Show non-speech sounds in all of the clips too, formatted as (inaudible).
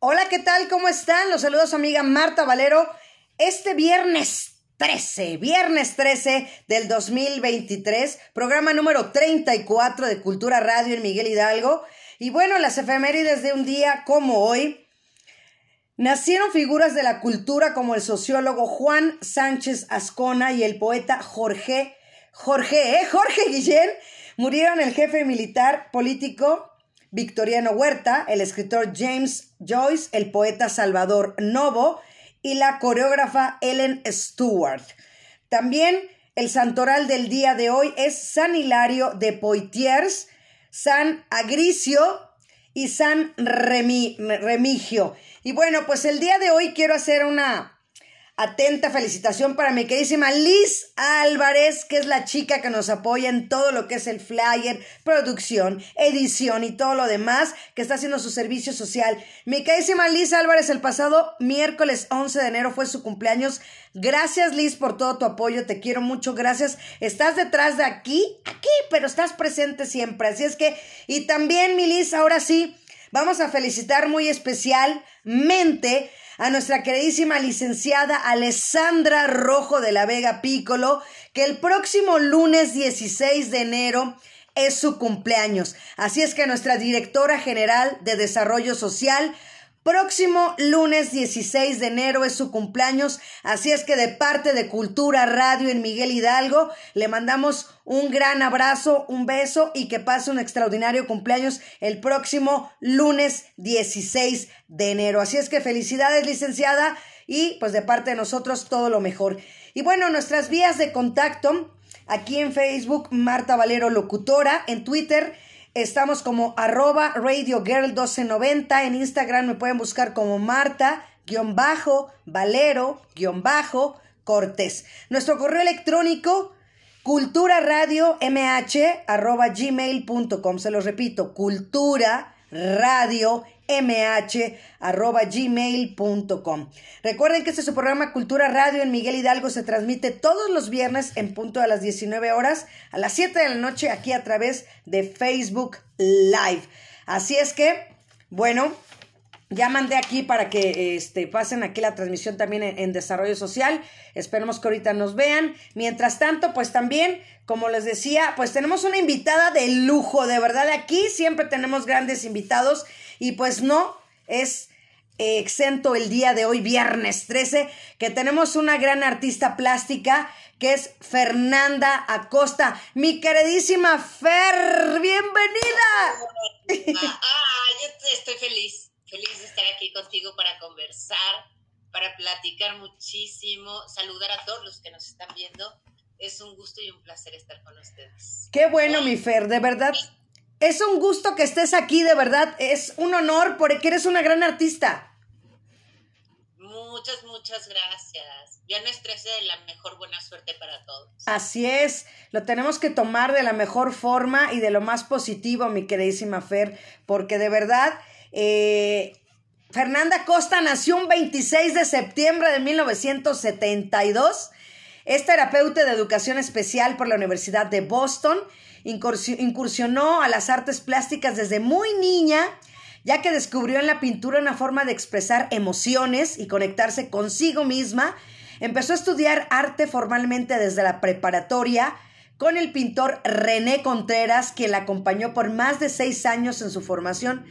Hola, ¿qué tal? ¿Cómo están? Los saludos amiga Marta Valero. Este viernes 13, viernes 13 del 2023, programa número 34 de Cultura Radio en Miguel Hidalgo. Y bueno, las efemérides de un día como hoy. Nacieron figuras de la cultura como el sociólogo Juan Sánchez Ascona y el poeta Jorge, Jorge, ¿eh? Jorge Guillén. Murieron el jefe militar político Victoriano Huerta, el escritor James Joyce, el poeta Salvador Novo y la coreógrafa Ellen Stewart. También el santoral del día de hoy es San Hilario de Poitiers, San Agricio y San Remigio. Y bueno, pues el día de hoy quiero hacer una Atenta felicitación para mi queridísima Liz Álvarez, que es la chica que nos apoya en todo lo que es el flyer, producción, edición y todo lo demás que está haciendo su servicio social. Mi queridísima Liz Álvarez, el pasado miércoles 11 de enero fue su cumpleaños. Gracias Liz por todo tu apoyo, te quiero mucho, gracias. Estás detrás de aquí, aquí, pero estás presente siempre. Así es que, y también mi Liz, ahora sí, vamos a felicitar muy especialmente a nuestra queridísima licenciada Alessandra Rojo de la Vega Pícolo, que el próximo lunes 16 de enero es su cumpleaños. Así es que nuestra directora general de Desarrollo Social, Próximo lunes 16 de enero es su cumpleaños, así es que de parte de Cultura Radio en Miguel Hidalgo le mandamos un gran abrazo, un beso y que pase un extraordinario cumpleaños el próximo lunes 16 de enero. Así es que felicidades licenciada y pues de parte de nosotros todo lo mejor. Y bueno, nuestras vías de contacto aquí en Facebook Marta Valero Locutora, en Twitter Estamos como arroba Radio Girl 1290. En Instagram me pueden buscar como Marta, bajo, Valero, bajo, Cortés. Nuestro correo electrónico, cultura radio mh arroba gmail.com. Se los repito, cultura radio mh.gmail.com. Recuerden que este es su programa Cultura Radio en Miguel Hidalgo. Se transmite todos los viernes en punto a las 19 horas, a las 7 de la noche, aquí a través de Facebook Live. Así es que, bueno, ya mandé aquí para que este, pasen aquí la transmisión también en, Desarrollo Social. Esperemos que ahorita nos vean. Mientras tanto, pues también, como les decía, pues tenemos una invitada de lujo, de verdad. Aquí siempre tenemos grandes invitados y pues no es exento el día de hoy, viernes 13, que tenemos una gran artista plástica que es Fernanda Acosta. Mi queridísima Fer, bienvenida. Ah, yo estoy feliz Feliz de estar aquí contigo para conversar, para platicar muchísimo, saludar a todos los que nos están viendo. Es un gusto y un placer estar con ustedes. Qué bueno, mi Fer, de verdad. Es un gusto que estés aquí, de verdad. Es un honor porque eres una gran artista. Muchas, muchas gracias. Viernes 13 de la mejor buena suerte para todos. Así es, lo tenemos que tomar de la mejor forma y de lo más positivo, mi queridísima Fer, porque de verdad eh, Fernanda Costa nació un 26 de septiembre de 1972. Es terapeuta de educación especial por la Universidad de Boston. Incursionó a las artes plásticas desde muy niña, ya que descubrió en la pintura una forma de expresar emociones y conectarse consigo misma. Empezó a estudiar arte formalmente desde la preparatoria con el pintor René Contreras, quien la acompañó por más de seis años en su formación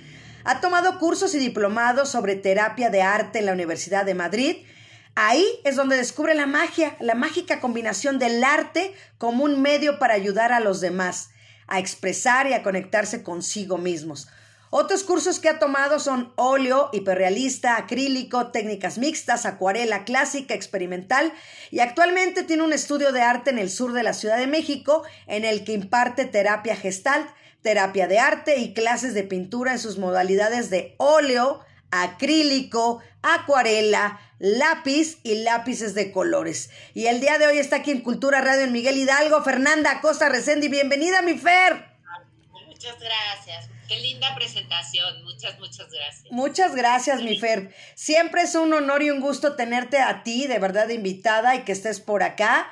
ha tomado cursos y diplomados sobre terapia de arte en la Universidad de Madrid. Ahí es donde descubre la magia, la mágica combinación del arte como un medio para ayudar a los demás, a expresar y a conectarse consigo mismos. Otros cursos que ha tomado son óleo, hiperrealista, acrílico, técnicas mixtas, acuarela clásica, experimental y actualmente tiene un estudio de arte en el sur de la Ciudad de México en el que imparte terapia gestalt, terapia de arte y clases de pintura en sus modalidades de óleo, acrílico, acuarela, lápiz y lápices de colores. Y el día de hoy está aquí en Cultura Radio en Miguel Hidalgo, Fernanda Costa Resendi. Bienvenida, mi Fer. Muchas gracias. Qué linda presentación. Muchas, muchas gracias. Muchas gracias, mi Fer. Siempre es un honor y un gusto tenerte a ti, de verdad, invitada y que estés por acá.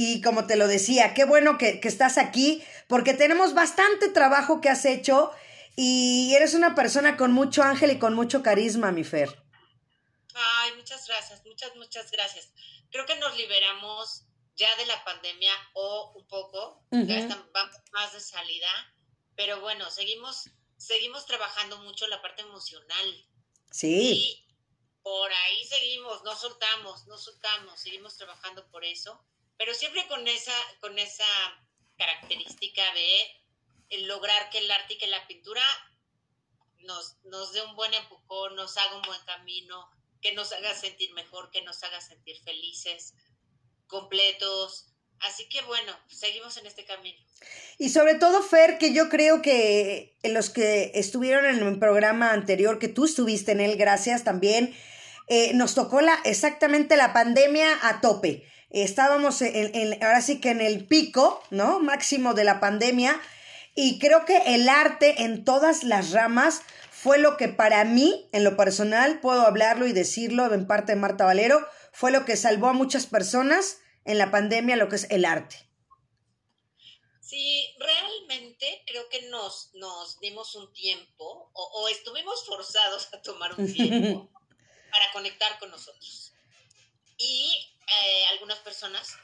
Y como te lo decía, qué bueno que, que estás aquí, porque tenemos bastante trabajo que has hecho Y eres una persona con mucho ángel y con mucho carisma, mi Fer. Ay, muchas gracias, muchas, muchas gracias. Creo que nos liberamos ya de la pandemia o un poco, ya estamos más de salida, pero bueno, seguimos, seguimos trabajando mucho la parte emocional. Sí. Y por ahí seguimos, no soltamos, no soltamos, seguimos trabajando por eso, pero siempre con esa, con esa característica de lograr que el arte y que la pintura nos, nos dé un buen empujón, nos haga un buen camino, que nos haga sentir mejor, que nos haga sentir felices, completos. Así que bueno, seguimos en este camino. Y sobre todo, Fer, que yo creo que los que estuvieron en el programa anterior, que tú estuviste en él, gracias también, eh, nos tocó la, exactamente la pandemia a tope. Estábamos en, ahora sí que en el pico, ¿no? Máximo de la pandemia. Y creo que el arte en todas las ramas fue lo que para mí, en lo personal, puedo hablarlo y decirlo en parte de Marta Valero, fue lo que salvó a muchas personas en la pandemia, lo que es el arte. Sí, realmente creo que nos, nos dimos un tiempo o, estuvimos forzados a tomar un (laughs) tiempo para conectar con nosotros. Y eh, algunas personas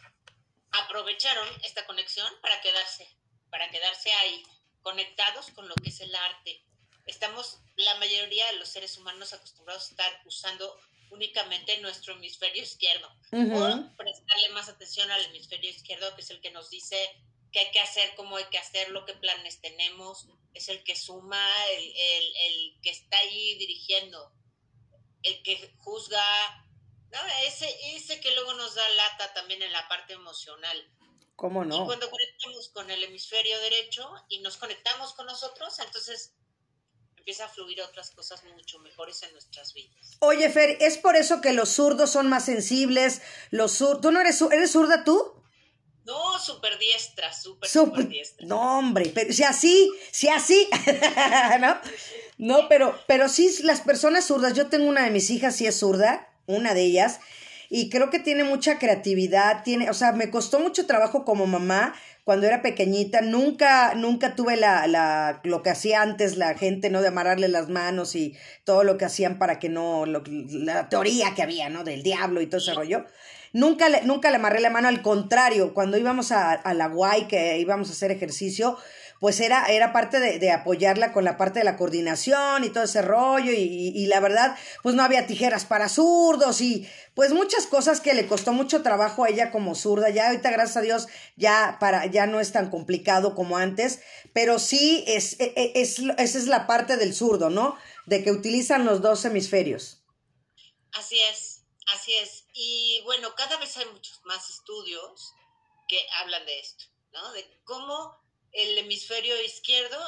aprovecharon esta conexión para quedarse, para quedarse ahí, conectados con lo que es el arte. Estamos, la mayoría de los seres humanos, acostumbrados a estar usando únicamente nuestro hemisferio izquierdo. O prestarle más atención al hemisferio izquierdo, que es el que nos dice qué hay que hacer, cómo hay que hacerlo, qué planes tenemos. Es el que suma, el, que está ahí dirigiendo, el que juzga. Ese, ese que luego nos da lata también en la parte emocional. ¿Cómo no? Y cuando conectamos con el hemisferio derecho y nos conectamos con nosotros, entonces empieza a fluir otras cosas mucho mejores en nuestras vidas. Oye, Fer, ¿es por eso que los zurdos son más sensibles? Los sur ¿Tú no eres, eres zurda tú? No, súper diestra, súper, super, diestra. No, hombre, pero si así, si así, (laughs) ¿no? No, pero, pero sí, las personas zurdas, yo tengo una de mis hijas, sí es zurda, una de ellas, y creo que tiene mucha creatividad, tiene, o sea, me costó mucho trabajo como mamá cuando era pequeñita, nunca, nunca tuve la, la, lo que hacía antes la gente, ¿no? De amarrarle las manos y todo lo que hacían para que no, la teoría que había, ¿no? Del diablo y todo ese rollo. Nunca le, nunca le amarré la mano, al contrario, cuando íbamos a, a la guay, que íbamos a hacer ejercicio, pues era, era parte de, apoyarla con la parte de la coordinación y todo ese rollo y, la verdad, pues no había tijeras para zurdos y pues muchas cosas que le costó mucho trabajo a ella como zurda. Ya ahorita, gracias a Dios, ya, para, ya no es tan complicado como antes, pero sí es, e, e, es, esa es la parte del zurdo, ¿no? De que utilizan los dos hemisferios. Así es, así es. Y bueno, cada vez hay muchos más estudios que hablan de esto, ¿no? De cómo el hemisferio izquierdo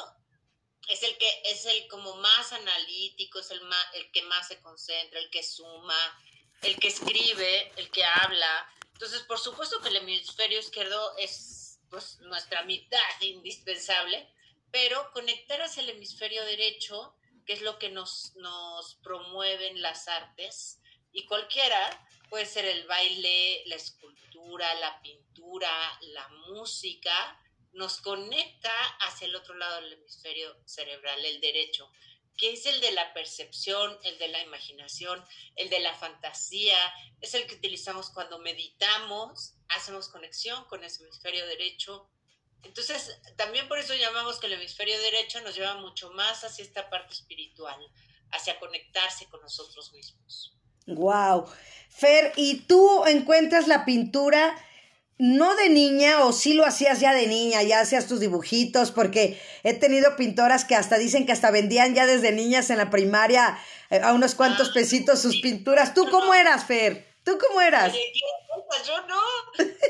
es el que es el como más analítico, es el más, el que más se concentra, el que suma, el que escribe, el que habla. Entonces, por supuesto que el hemisferio izquierdo es pues, nuestra mitad indispensable, pero conectar hacia el hemisferio derecho, que es lo que nos, nos promueven las artes, y cualquiera, puede ser el baile, la escultura, la pintura, la música, nos conecta hacia el otro lado del hemisferio cerebral, el derecho, que es el de la percepción, el de la imaginación, el de la fantasía, es el que utilizamos cuando meditamos, hacemos conexión con ese hemisferio derecho. Entonces, también por eso llamamos que el hemisferio derecho nos lleva mucho más hacia esta parte espiritual, hacia conectarse con nosotros mismos. Wow. Fer, ¿y tú encuentras la pintura no de niña, o sí lo hacías ya de niña, ya hacías tus dibujitos, porque he tenido pintoras que hasta dicen que hasta vendían ya desde niñas en la primaria eh, a unos cuantos ah, pesitos sus pinturas. ¿Tú cómo eras, Fer? ¿Tú cómo eras? yo no.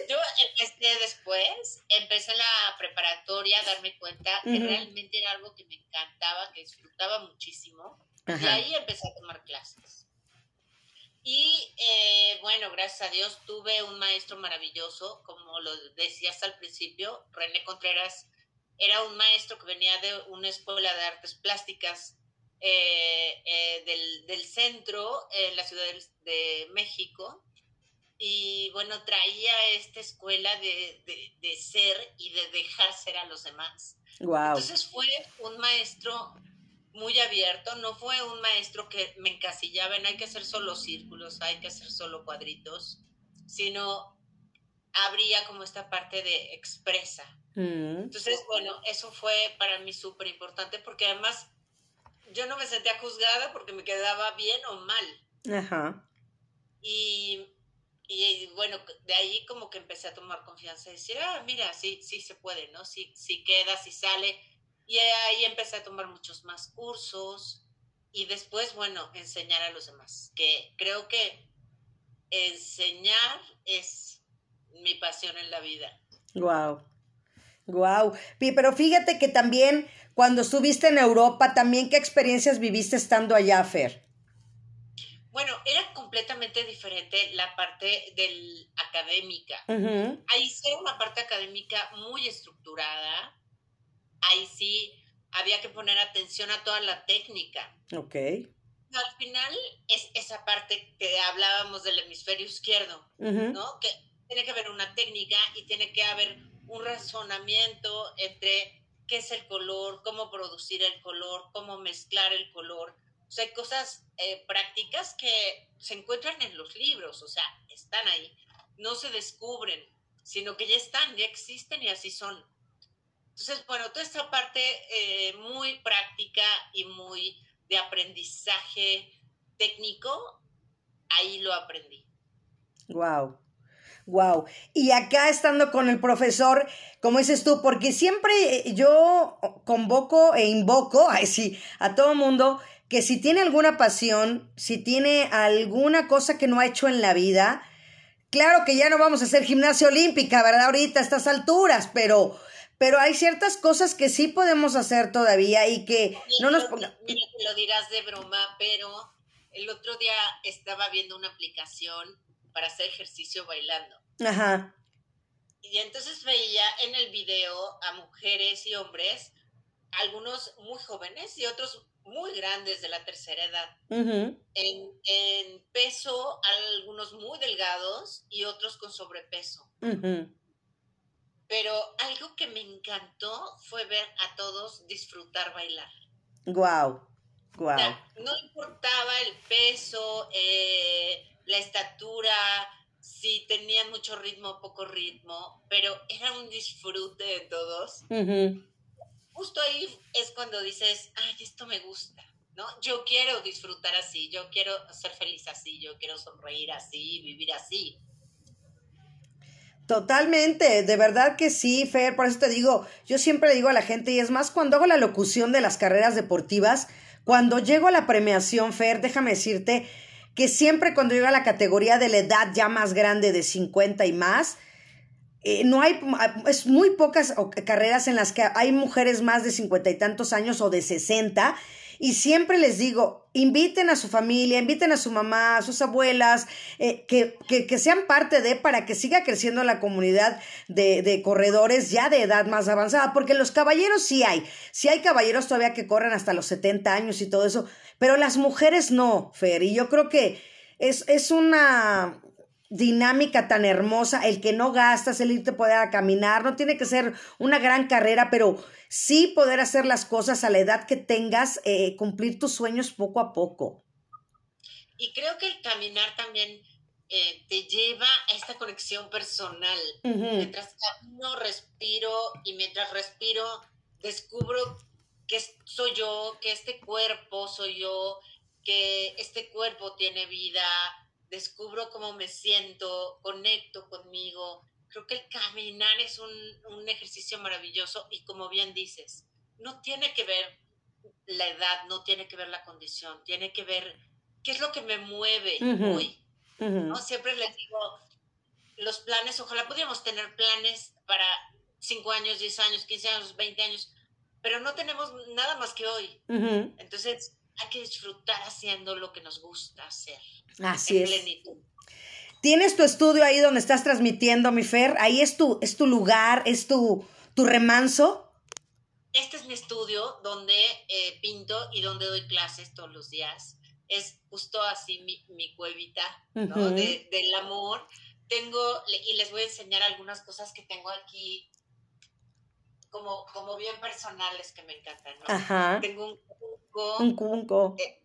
Yo empecé después, empecé la preparatoria a darme cuenta que realmente era algo que me encantaba, que disfrutaba muchísimo. Y ahí empecé a tomar clases. Y eh, bueno, gracias a Dios tuve un maestro maravilloso, como lo decías al principio, René Contreras. Era un maestro que venía de una escuela de artes plásticas eh, eh, del, centro, en la Ciudad de, México, y bueno, traía esta escuela de, de, ser y de dejar ser a los demás. Entonces fue un maestro muy abierto, no fue un maestro que me encasillaba en hay que hacer solo círculos, hay que hacer solo cuadritos, sino habría como esta parte de expresa. Mm. Entonces, bueno, eso fue para mí súper importante porque además yo no me sentía juzgada porque me quedaba bien o mal. Ajá. Y, y bueno, de ahí como que empecé a tomar confianza y decir, ah, mira, sí, sí se puede, ¿no? Sí, sí queda, sí sale. Y ahí empecé a tomar muchos más cursos y después, bueno, enseñar a los demás, que creo que enseñar es mi pasión en la vida. Wow. Wow. Pero fíjate que también cuando estuviste en Europa, también qué experiencias viviste estando allá, Fer. Bueno, era completamente diferente la parte del académica. Ahí sí era una parte académica muy estructurada. Ahí sí había que poner atención a toda la técnica. Ok. Al final es esa parte que hablábamos del hemisferio izquierdo, ¿no? Que tiene que haber una técnica y tiene que haber un razonamiento entre qué es el color, cómo producir el color, cómo mezclar el color. O sea, hay cosas eh, prácticas que se encuentran en los libros, o sea, están ahí, no se descubren, sino que ya están, ya existen y así son. Entonces, bueno, toda esta parte eh, muy práctica y muy de aprendizaje técnico, ahí lo aprendí. Wow. Wow. Y acá estando con el profesor, como dices tú, porque siempre yo convoco e invoco, (laughs) a todo mundo que si tiene alguna pasión, si tiene alguna cosa que no ha hecho en la vida, claro que ya no vamos a hacer gimnasia olímpica, ¿verdad? Ahorita a estas alturas, pero pero hay ciertas cosas que sí podemos hacer todavía y que no nos ponga... Mira, lo dirás de broma, pero el otro día estaba viendo una aplicación para hacer ejercicio bailando. Ajá. Y entonces veía en el video a mujeres y hombres, algunos muy jóvenes y otros muy grandes de la tercera edad. en, peso, algunos muy delgados y otros con sobrepeso. Pero algo que me encantó fue ver a todos disfrutar bailar. Wow. Wow. no importaba el peso, eh, la estatura, si tenían mucho ritmo o poco ritmo, pero era un disfrute de todos. Justo ahí es cuando dices, ay, esto me gusta, ¿no? Yo quiero disfrutar así, yo quiero ser feliz así, yo quiero sonreír así, vivir así. Totalmente, de verdad que sí, Fer, por eso te digo, yo siempre digo a la gente, y es más, cuando hago la locución de las carreras deportivas, cuando llego a la premiación, Fer, déjame decirte que siempre cuando llega a la categoría de la edad ya más grande de 50 y más, eh, no hay, es muy pocas carreras en las que hay mujeres más de 50 y tantos años o de 60 y siempre les digo, inviten a su familia, inviten a su mamá, a sus abuelas, eh, que, que, sean parte de, para que siga creciendo la comunidad de, de, corredores ya de edad más avanzada, porque los caballeros sí hay, sí hay caballeros todavía que corren hasta los 70 años y todo eso, pero las mujeres no, Fer, y yo creo que es, es una dinámica tan hermosa, el que no gastas, el irte poder a caminar, no tiene que ser una gran carrera, pero sí poder hacer las cosas a la edad que tengas, eh, cumplir tus sueños poco a poco. Y creo que el caminar también eh, te lleva a esta conexión personal. Mientras camino, respiro y mientras respiro, descubro que soy yo, que este cuerpo soy yo, que este cuerpo tiene vida, descubro cómo me siento, conecto conmigo. Creo que el caminar es un, un ejercicio maravilloso y como bien dices, no tiene que ver la edad, no tiene que ver la condición, tiene que ver qué es lo que me mueve hoy. ¿no? Siempre les digo, los planes, ojalá pudiéramos tener planes para 5 años, 10 años, 15 años, 20 años, pero no tenemos nada más que hoy. Entonces, hay que disfrutar haciendo lo que nos gusta hacer. Así es. Tienes tu estudio ahí donde estás transmitiendo, mi Fer. Ahí es tu, es tu lugar, es tu, tu remanso. Este es mi estudio donde eh, pinto y donde doy clases todos los días. Es justo así mi, mi cuevita, ¿no? del amor. Tengo, y les voy a enseñar algunas cosas que tengo aquí como, como bien personales que me encantan, ¿no? Tengo un cuenco. Un cuenco. Eh,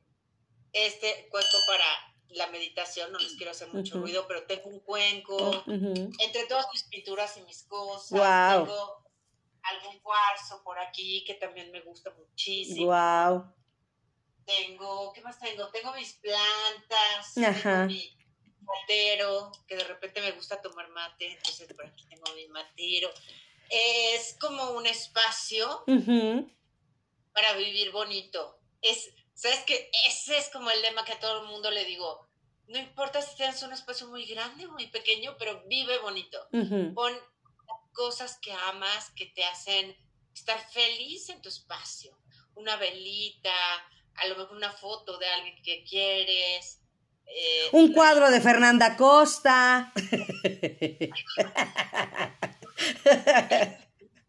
este cuenco para la meditación, no les quiero hacer mucho ruido, pero tengo un cuenco. Oh, Entre todas mis pinturas y mis cosas, wow. tengo algún cuarzo por aquí que también me gusta muchísimo. Wow. Tengo, ¿qué más tengo? Tengo mis plantas, Ajá. tengo mi matero, que de repente me gusta tomar mate, entonces por aquí tengo mi matero. Es como un espacio para vivir bonito. Es, ¿sabes qué? Ese es como el lema que a todo el mundo le digo. No importa si tienes un espacio muy grande o muy pequeño, pero vive bonito. Pon cosas que amas, que te hacen estar feliz en tu espacio. Una velita, a lo mejor una foto de alguien que quieres. Eh, un cuadro de (laughs) Fernanda Costa.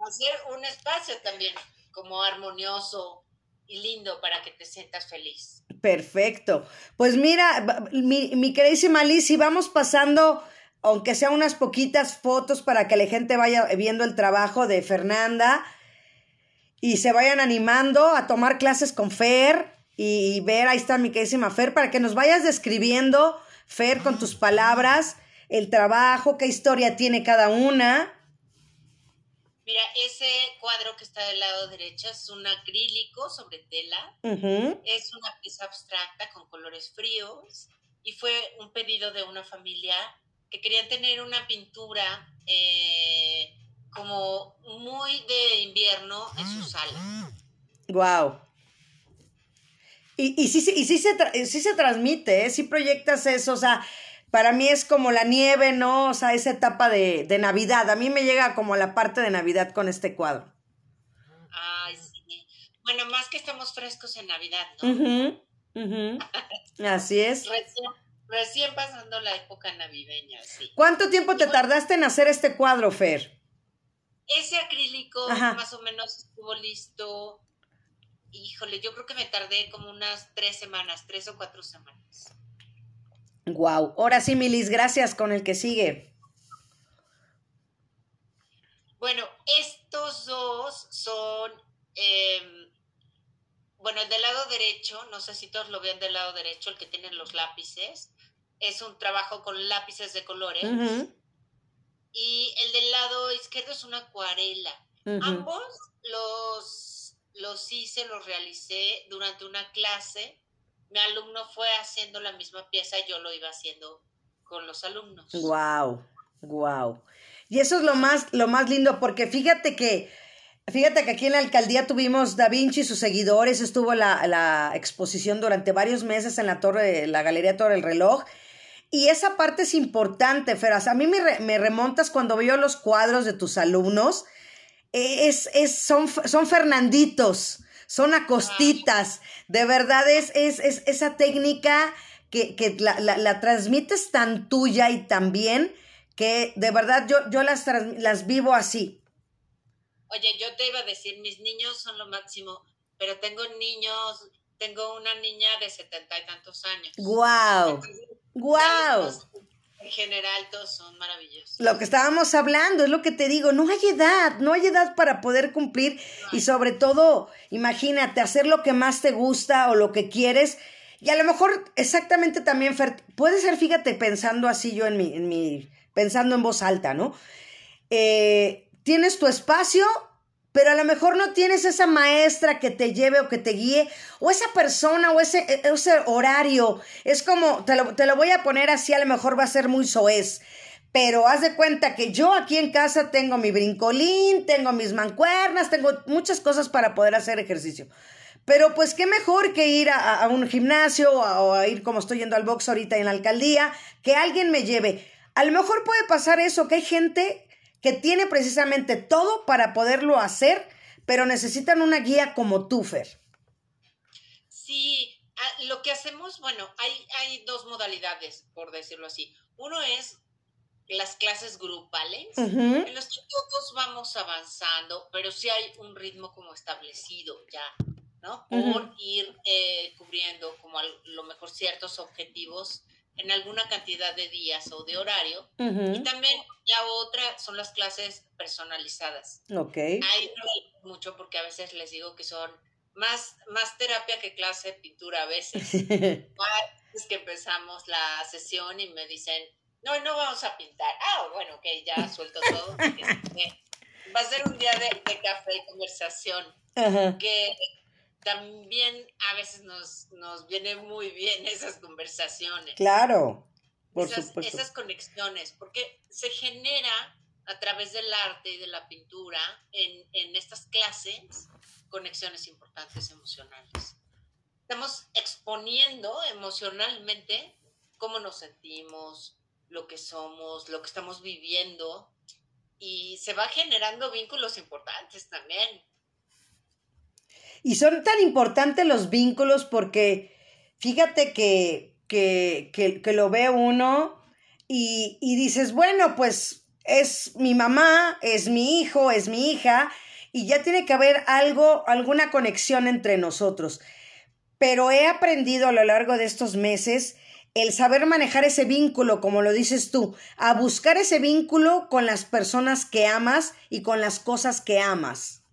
Hacer un espacio también como armonioso y lindo para que te sientas feliz. Perfecto. Pues mira, mi, mi queridísima Liz, si vamos pasando, aunque sea unas poquitas fotos para que la gente vaya viendo el trabajo de Fernanda y se vayan animando a tomar clases con Fer y, ver, ahí está mi queridísima Fer, para que nos vayas describiendo, Fer, con tus palabras, el trabajo, qué historia tiene cada una. Mira, ese cuadro que está del lado derecho es un acrílico sobre tela. Es una pieza abstracta con colores fríos y fue un pedido de una familia que querían tener una pintura eh, como muy de invierno en su sala. Wow. Y, y, sí, y sí, se, sí se transmite, ¿eh? sí proyectas eso, o sea, para mí es como la nieve, ¿no? O sea, esa etapa de, de, Navidad. A mí me llega como la parte de Navidad con este cuadro. Ay, sí. Bueno, más que estamos frescos en Navidad, ¿no? Así es. Recién, recién, pasando la época navideña, sí. ¿Cuánto tiempo te tardaste en hacer este cuadro, Fer? Ese acrílico Ajá. más o menos estuvo listo. Híjole, yo creo que me tardé como unas tres semanas, tres o cuatro semanas. Wow. Ahora sí, Milis, gracias con el que sigue. Bueno, estos dos son, eh, bueno, el del lado derecho, no sé si todos lo ven del lado derecho, el que tiene los lápices, es un trabajo con lápices de colores. Uh -huh. Y el del lado izquierdo es una acuarela. Uh -huh. Ambos los, los hice, los realicé durante una clase mi alumno fue haciendo la misma pieza y yo lo iba haciendo con los alumnos. Wow, wow. Y eso es lo más, lo más lindo, porque fíjate que, fíjate que aquí en la alcaldía tuvimos Da Vinci y sus seguidores, estuvo la, la exposición durante varios meses en la torre, la Galería Torre del Reloj. Y esa parte es importante, Feras. A mí me, me remontas cuando veo los cuadros de tus alumnos. Es, es, son, son Fernanditos son acostitas. De verdad es, es, es esa técnica que, que la, la, la, transmites tan tuya y tan bien que de verdad yo, yo las, las vivo así. Oye, yo te iba a decir, mis niños son lo máximo, pero tengo niños, tengo una niña de setenta y tantos años. ¡Guau! ¡Guau! En general todos son maravillosos. Lo que estábamos hablando, es lo que te digo, no hay edad, no hay edad para poder cumplir no. y sobre todo, imagínate, hacer lo que más te gusta o lo que quieres. Y a lo mejor exactamente también, Fer, puede ser, fíjate, pensando así yo en mi, en mi pensando en voz alta, ¿no? Eh, tienes tu espacio, pero a lo mejor no tienes esa maestra que te lleve o que te guíe, o esa persona o ese, ese horario. Es como, te lo, te lo voy a poner así, a lo mejor va a ser muy soez. Pero haz de cuenta que yo aquí en casa tengo mi brincolín, tengo mis mancuernas, tengo muchas cosas para poder hacer ejercicio. Pero pues qué mejor que ir a, a un gimnasio o a, o a ir como estoy yendo al box ahorita en la alcaldía, que alguien me lleve. A lo mejor puede pasar eso, que hay gente que tiene precisamente todo para poderlo hacer, pero necesitan una guía como tú, Fer. Sí, lo que hacemos, bueno, hay, hay dos modalidades, por decirlo así. Uno es las clases grupales, uh -huh. en los que todos vamos avanzando, pero sí hay un ritmo como establecido ya, ¿no? Por uh -huh. ir eh, cubriendo como a lo mejor ciertos objetivos en alguna cantidad de días o de horario. Uh -huh. Y también la otra son las clases personalizadas. Ok. Ahí no mucho porque a veces les digo que son más, más terapia que clase de pintura a veces. (laughs) es que empezamos la sesión y me dicen, no, no vamos a pintar. Ah, bueno, ok, ya suelto todo. (laughs) Va a ser un día de, café y conversación. Que también a veces nos, nos viene muy bien (laughs) esas conversaciones. Claro, por esas, supuesto. Esas conexiones, porque se genera a través del arte y de la pintura en, en estas clases conexiones importantes emocionales. Estamos exponiendo emocionalmente cómo nos sentimos, lo que somos, lo que estamos viviendo y se va generando vínculos importantes también. Y son tan importantes los vínculos porque fíjate que, que, que, lo ve uno y, y dices, bueno, pues es mi mamá, es mi hijo, es mi hija, y ya tiene que haber algo, alguna conexión entre nosotros. Pero he aprendido a lo largo de estos meses el saber manejar ese vínculo, como lo dices tú, a buscar ese vínculo con las personas que amas y con las cosas que amas.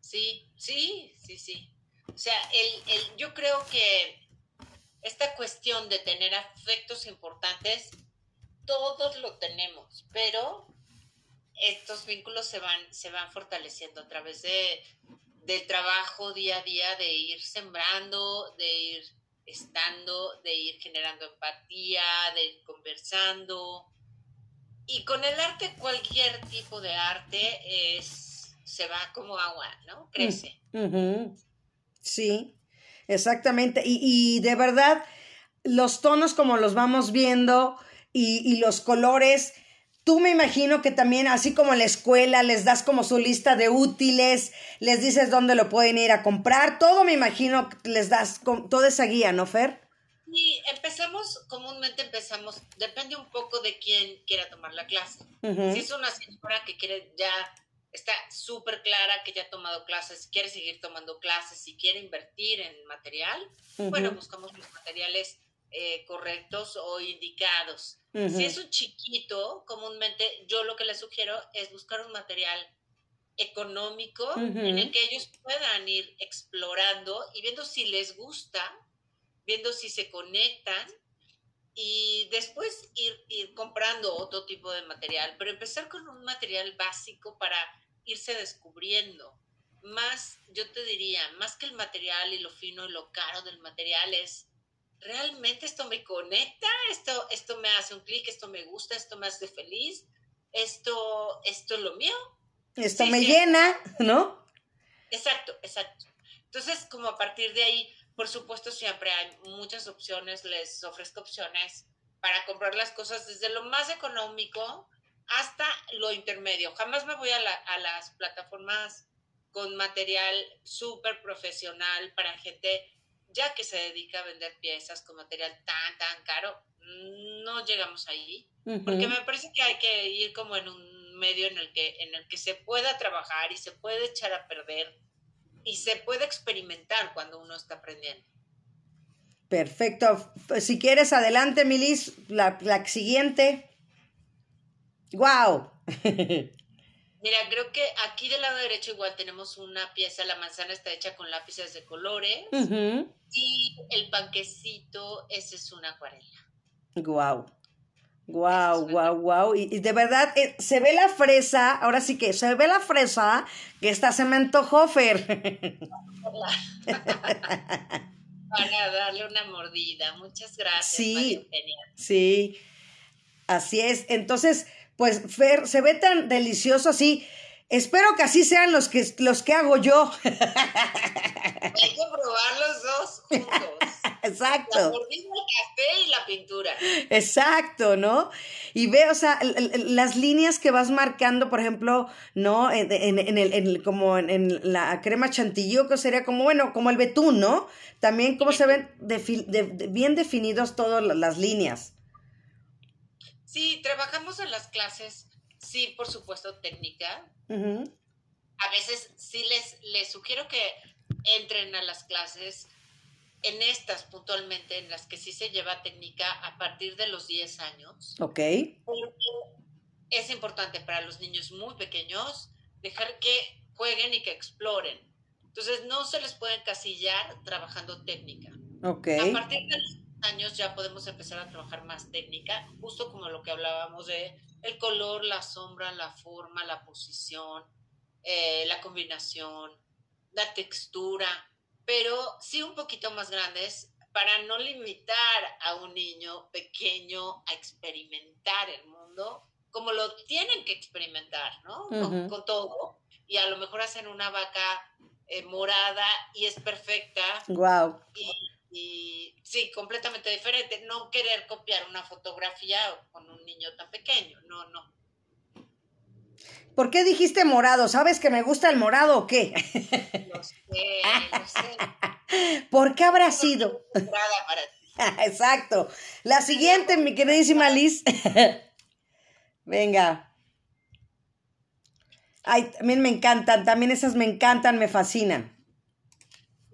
Sí, sí, sí, sí. O sea, el, yo creo que esta cuestión de tener afectos importantes, todos lo tenemos, pero estos vínculos se van, se van fortaleciendo a través de, del trabajo día a día, de ir sembrando, de ir estando, de ir generando empatía, de ir conversando. Y con el arte, cualquier tipo de arte es, se va como agua, ¿no? Crece. Mm, sí, exactamente. Y, y, de verdad, los tonos como los vamos viendo y, y los colores Tú me imagino que también, así como en la escuela, les das como su lista de útiles, les dices dónde lo pueden ir a comprar, todo me imagino que les das toda esa guía, ¿no, Fer? Sí, empezamos, comúnmente empezamos, depende un poco de quién quiera tomar la clase. Si es una señora que quiere ya, está súper clara que ya ha tomado clases, quiere seguir tomando clases, si quiere invertir en material, bueno, buscamos los materiales eh, correctos o indicados. Si es un chiquito, comúnmente yo lo que les sugiero es buscar un material económico en el que ellos puedan ir explorando y viendo si les gusta, viendo si se conectan y después ir, ir comprando otro tipo de material, pero empezar con un material básico para irse descubriendo. Más, yo te diría, más que el material y lo fino y lo caro del material es realmente esto me conecta, esto, esto me hace un clic, esto me gusta, esto me hace feliz, esto, esto es lo mío. Esto me llena, ¿no? Exacto, exacto. Entonces, como a partir de ahí, por supuesto, siempre hay muchas opciones, les ofrezco opciones para comprar las cosas desde lo más económico hasta lo intermedio. Jamás me voy a, a las plataformas con material súper profesional para gente ya que se dedica a vender piezas con material tan, tan caro, no llegamos ahí, porque me parece que hay que ir como en un medio en el, que, en el que se pueda trabajar y se puede echar a perder y se puede experimentar cuando uno está aprendiendo. Perfecto. Si quieres, adelante, Milis, la, la siguiente. ¡Wow! Mira, creo que aquí del lado derecho igual tenemos una pieza, la manzana está hecha con lápices de colores y el panquecito, ese es una acuarela. Guau. Wow, wow, wow. Y, de verdad, eh, se ve la fresa, ahora sí que se ve la fresa que está cemento Hofer. (laughs) Para darle una mordida. Muchas gracias. Sí, sí, así es. Entonces, pues Fer, se ve tan delicioso así. Espero que así sean los que, los que hago yo. (laughs) Hay que probar los dos juntos. (laughs) Exacto. La mordida, el café y la pintura. Exacto, ¿no? Y ve, o sea, las líneas que vas marcando, por ejemplo, ¿no? En, el, como en, la crema chantilly, que sería como, bueno, como el betún, ¿no? También cómo se ven bien definidos todas las líneas. Sí, trabajamos en las clases, sí, por supuesto, técnica. A veces sí les, les sugiero que entren a las clases en estas puntualmente, en las que sí se lleva técnica a partir de los 10 años. Ok. es importante para los niños muy pequeños dejar que jueguen y que exploren. Entonces no se les puede encasillar trabajando técnica. Ok. A partir de los años ya podemos empezar a trabajar más técnica, justo como lo que hablábamos de el color, la sombra, la forma, la posición, eh, la combinación, la textura, pero sí un poquito más grandes para no limitar a un niño pequeño a experimentar el mundo como lo tienen que experimentar, ¿no? con, todo. Y a lo mejor hacen una vaca eh, morada y es perfecta. Wow. Y, sí, completamente diferente. No querer copiar una fotografía con un niño tan pequeño. No, no. ¿Por qué dijiste morado? ¿Sabes que me gusta el morado o qué? Lo sé, lo sé. (laughs) ¿Por qué habrá sido? (laughs) Exacto. La siguiente, mi queridísima Liz. (laughs) Venga. Ay, también me encantan, también esas me encantan, me fascinan.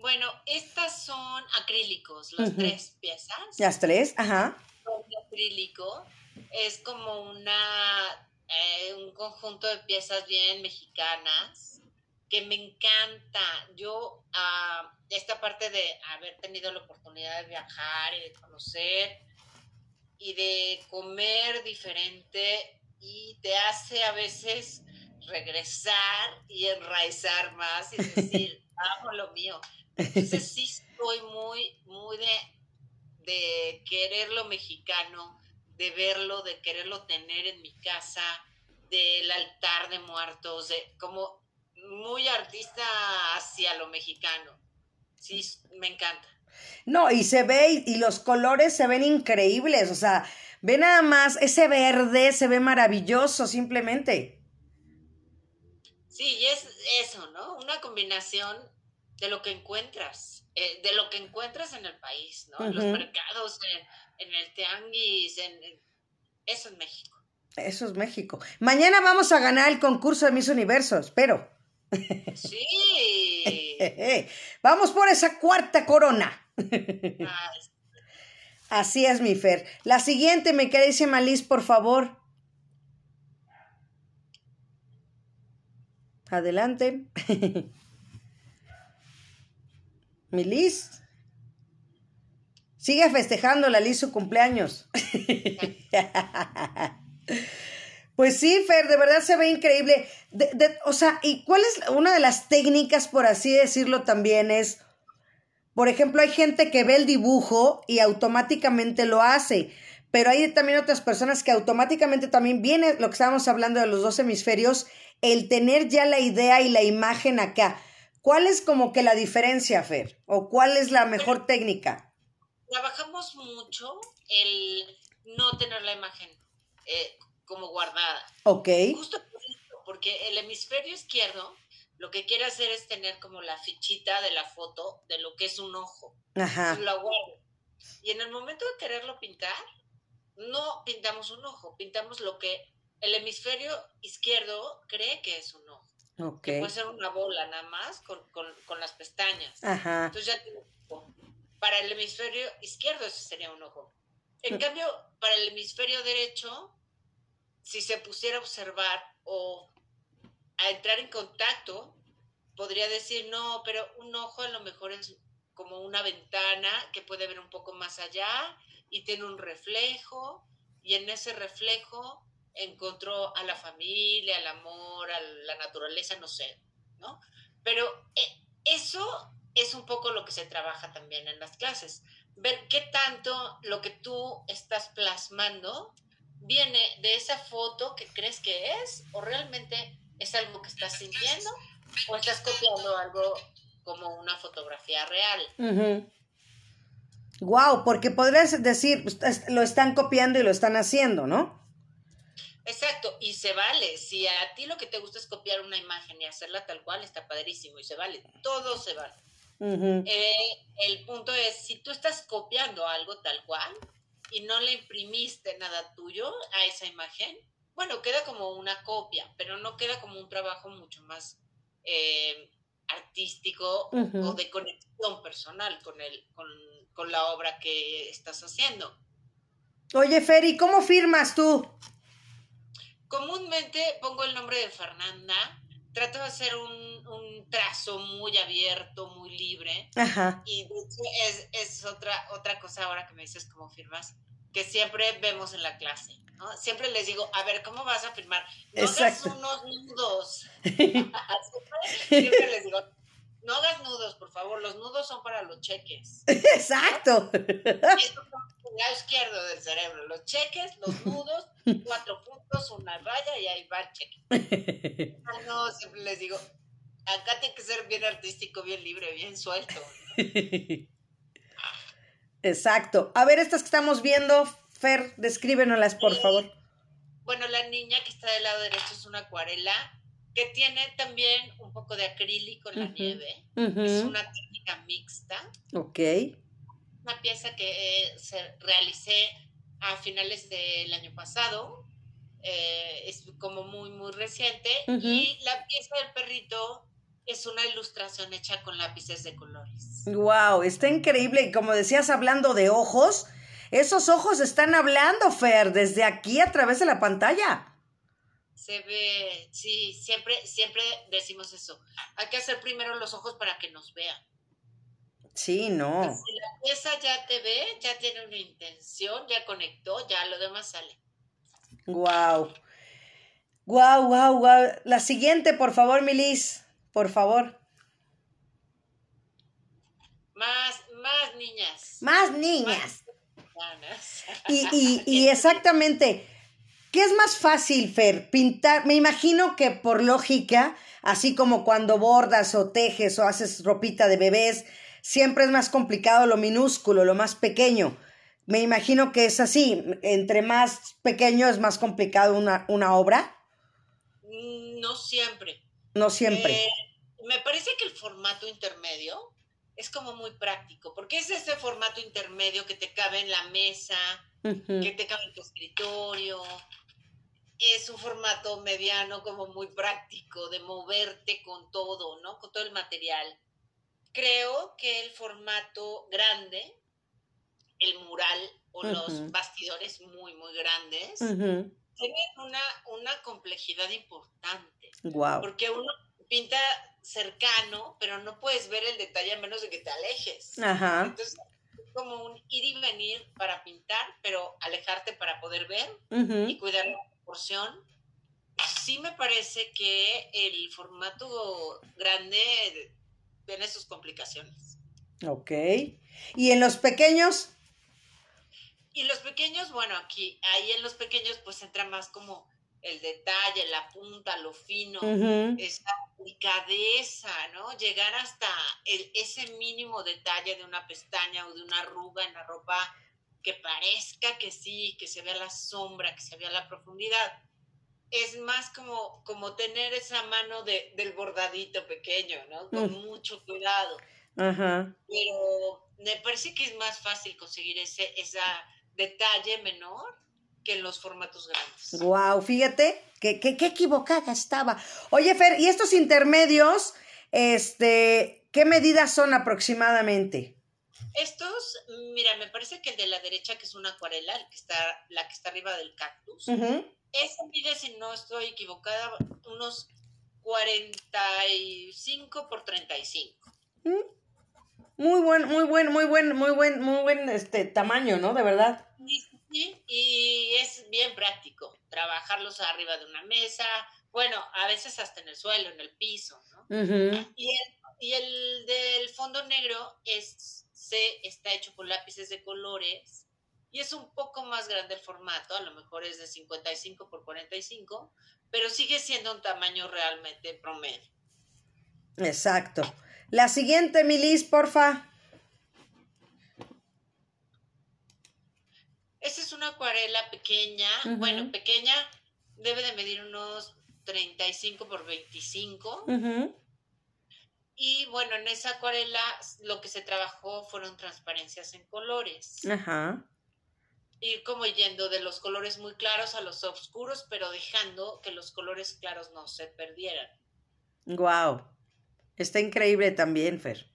Bueno, estas son acrílicos, las tres piezas. Las tres, ajá. Son acrílico. Es como una eh, un conjunto de piezas bien mexicanas que me encanta. Yo, uh, esta parte de haber tenido la oportunidad de viajar y de conocer y de comer diferente y te hace a veces regresar y enraizar más y (laughs) decir, amo lo mío. Entonces (laughs) sí estoy muy, muy de, de querer lo mexicano, de verlo, de quererlo tener en mi casa, del altar de muertos, de, como muy artista hacia lo mexicano. Sí, me encanta. No, y se ve, y los colores se ven increíbles, o sea, ve nada más, ese verde se ve maravilloso simplemente. Sí, y es eso, ¿no? Una combinación de lo que encuentras, eh, de lo que encuentras en el país, ¿no? En los mercados, en, el tianguis, en, eso es México. Eso es México. Mañana vamos a ganar el concurso de Miss Universo, espero. Sí. (laughs) vamos por esa cuarta corona. Así es, mi Fer. La siguiente, me dice Liz, por favor. Adelante. (laughs) mi Liz. Sigue festejando la Liz su cumpleaños. (laughs) Pues sí, Fer, de verdad se ve increíble. o sea, ¿y cuál es una de las técnicas, por así decirlo, también es, por ejemplo, hay gente que ve el dibujo y automáticamente lo hace, pero hay también otras personas que automáticamente también viene lo que estábamos hablando de los dos hemisferios, el tener ya la idea y la imagen acá. ¿Cuál es como que la diferencia, Fer? ¿O cuál es la mejor técnica? Trabajamos mucho el no tener la imagen eh, como guardada. Ok. Justo porque el hemisferio izquierdo lo que quiere hacer es tener como la fichita de la foto de lo que es un ojo. Ajá. lo guardo. Y en el momento de quererlo pintar, no pintamos un ojo, pintamos lo que el hemisferio izquierdo cree que es un ojo. Okay. Que puede ser una bola nada más con, con las pestañas. Ajá. Entonces ya para el hemisferio izquierdo ese sería un ojo. En cambio, para el hemisferio derecho, si se pusiera a observar o a entrar en contacto, podría decir, no, pero un ojo a lo mejor es como una ventana que puede ver un poco más allá y tiene un reflejo y en ese reflejo encontró a la familia, al amor, a la naturaleza, no sé, ¿no? Pero eh, eso es un poco lo que se trabaja también en las clases ver qué tanto lo que tú estás plasmando viene de esa foto que crees que es o realmente es algo que estás sintiendo o estás copiando algo como una fotografía real. Wow, porque podrías decir, pues, lo están copiando y lo están haciendo, ¿no? Exacto, y se vale. Si a ti lo que te gusta es copiar una imagen y hacerla tal cual, está padrísimo y se vale. Todo se vale. Eh, el punto es, si tú estás copiando algo tal cual y no le imprimiste nada tuyo a esa imagen, bueno, queda como una copia, pero no queda como un trabajo mucho más eh, artístico o de conexión personal con, el, con, con la obra que estás haciendo. Oye, Feri, ¿cómo firmas tú? Comúnmente pongo el nombre de Fernanda trato de hacer un, un trazo muy abierto, muy libre. Ajá. Y de hecho es, es otra, otra cosa ahora que me dices como firmas, que siempre vemos en la clase. ¿no? Siempre les digo, a ver, ¿cómo vas a firmar? No hagas Exacto. unos nudos. (laughs) (laughs) siempre, siempre les digo, no hagas nudos, por favor. Los nudos son para los cheques. (laughs) Exacto. El lado izquierdo del cerebro. Los cheques, los (laughs) nudos, cuatro puntos, una raya y ahí va el cheque. Ah, No, siempre les digo, acá tiene que ser bien artístico, bien libre, bien suelto. Exacto. A ver, estas que estamos viendo, Fer, descríbenoslas, por favor. Bueno, la niña que está del lado derecho es una acuarela que tiene también un poco de acrílico en la Ujú. nieve. Ujú. Es una técnica mixta. Ok. Una pieza que eh, se realicé a finales del año pasado. eh, es como muy, muy reciente. Ujú. Y la pieza del perrito es una ilustración hecha con lápices de colores. Wow, está increíble. Y como decías, hablando de ojos, esos ojos están hablando, Fer, desde aquí a través de la pantalla. Se ve, sí, siempre, siempre decimos eso. Hay que hacer primero los ojos para que nos vean. Sí, no. Si la pieza ya te ve, ya tiene una intención, ya conectó, ya lo demás sale. Wow. Wow, wow, wow. La siguiente, por favor, Milis. Por favor. Más, más niñas. Más niñas. Ganas. Y, y, y (laughs) exactamente, ¿qué es más fácil, Fer? Pintar, me imagino que por lógica, así como cuando bordas o tejes o haces ropita de bebés, siempre es más complicado lo minúsculo, lo más pequeño. Me imagino que es así, entre más pequeño es más complicado una, una obra, No siempre. no siempre. Eh, me parece que el formato intermedio es como muy práctico, porque es ese formato intermedio que te cabe en la mesa, Ujú. que te cabe tu escritorio. Es un formato mediano como muy práctico de moverte con todo, ¿no? Con todo el material. Creo que el formato grande, el mural o los Ujú. bastidores muy, muy grandes, Ujú. tienen una, una complejidad importante, Wow. porque uno pinta cercano, pero no puedes ver el detalle a menos de que te alejes. Ajá. Entonces, es como un ir y venir para pintar, pero alejarte para poder ver Ujú. y cuidar la proporción. Sí me parece que el formato grande tiene sus complicaciones. Ok. ¿Y en los pequeños? Y los pequeños, bueno, aquí, ahí en los pequeños pues entra más como el detalle, la punta, lo fino, Ujú. esa delicadeza, ¿no? Llegar hasta el- ese mínimo detalle de una pestaña o de una arruga en la ropa que parezca que sí, que se vea la sombra, que se vea la profundidad. Es más como, como tener esa mano de, del bordadito pequeño, ¿no? Con Mm. mucho cuidado. Ajá. Pero me parece que es más fácil conseguir ese esa detalle menor que los formatos grandes. Wow, fíjate, que, que, qué equivocada estaba. Oye, Fer, ¿y estos intermedios, este, qué medidas son aproximadamente? Estos, mira, me parece que el de la derecha, que es una acuarela, el que está, la que está arriba del cactus, Ujú. ese mide, si no estoy equivocada, unos 45 por 35. Muy buen, muy buen, muy buen, muy buen, muy buen este tamaño, ¿no? De verdad. Sí, y es bien práctico trabajarlos arriba de una mesa, bueno, a veces hasta en el suelo, en el piso, ¿no? Y el, y el del fondo negro es, se, está hecho con lápices de colores y es un poco más grande el formato, a lo mejor es de 55 por 45, pero sigue siendo un tamaño realmente promedio. Exacto. La siguiente, Milis, porfa. Esta es una acuarela pequeña, bueno, pequeña, debe de medir unos 35 por 25. Ujú. Y bueno, en esa acuarela lo que se trabajó fueron transparencias en colores. Ajá. ir como yendo de los colores muy claros a los oscuros, pero dejando que los colores claros no se perdieran. Wow. Está increíble también, Fer.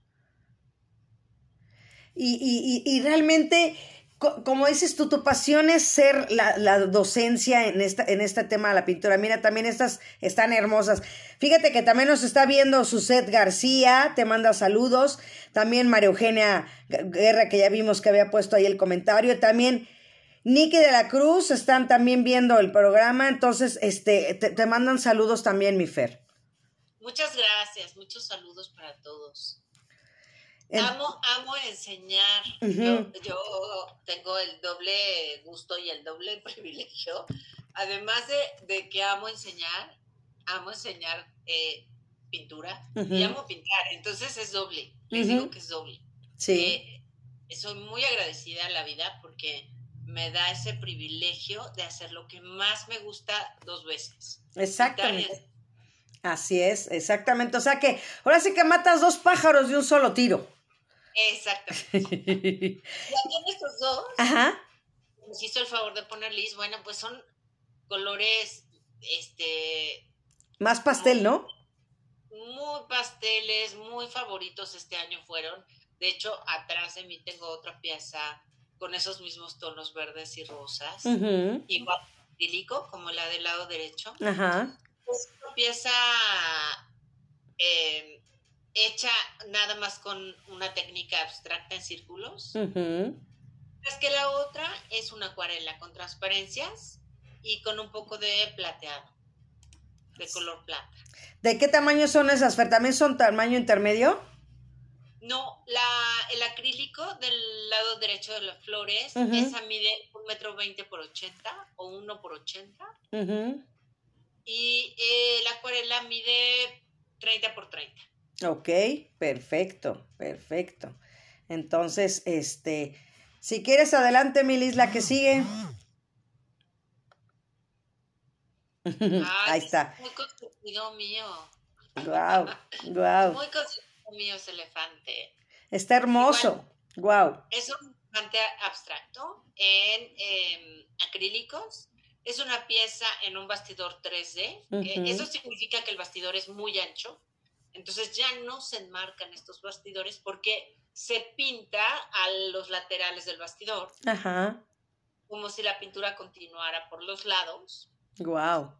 Y, y, y, y realmente, como dices tú, tu pasión es ser la, docencia en, esta, en este tema de la pintura. Mira, también estas están hermosas. Fíjate que también nos está viendo Suset García, te manda saludos. También María Eugenia Guerra, que ya vimos que había puesto ahí el comentario. También Nicky de la Cruz están también viendo el programa. Entonces, este, te, te mandan saludos también, mi Fer. Muchas gracias, muchos saludos para todos. Amo, amo enseñar. yo, tengo el doble gusto y el doble (laughs) privilegio. Además de, que amo enseñar, amo enseñar eh, pintura y amo pintar. Entonces es doble. Les digo que es doble. Sí. Eh, soy muy agradecida a la vida porque me da ese privilegio de hacer lo que más me gusta dos veces. Exactamente. Así es, exactamente. O sea que ahora sí que matas dos pájaros de un solo tiro. Exactamente. (laughs) ya tiene estos dos. Ajá. Nos hizo el favor de ponerles, bueno, pues son colores, este... Más pastel, ¿no? Muy pasteles, muy favoritos este año fueron. De hecho, atrás de mí tengo otra pieza con esos mismos tonos verdes y rosas. Igual acrílico, como la del lado derecho. Ajá. Es una pieza eh, hecha nada más con una técnica abstracta en círculos. Es que la otra es una acuarela con transparencias y con un poco de plateado, de color plata. ¿De qué tamaño son esas, Fer? ¿También son tamaño intermedio? No, la, el acrílico del lado derecho de las flores, esa mide un metro veinte por ochenta o uno por ochenta. Y eh, la acuarela mide 30 por 30. Ok, perfecto, perfecto. Entonces, este, si quieres adelante, Milis, la que sigue. (laughs) Ahí está. Muy consentido mío. Guau, guau. Muy consentido mío ese elefante. Está hermoso. guau. Es un elefante abstracto en em, acrílicos. Es una pieza en un bastidor 3D. Eso significa que el bastidor es muy ancho entonces ya no se enmarcan estos bastidores porque se pinta a los laterales del bastidor. Ajá. Como si la pintura continuara por los lados. Wow.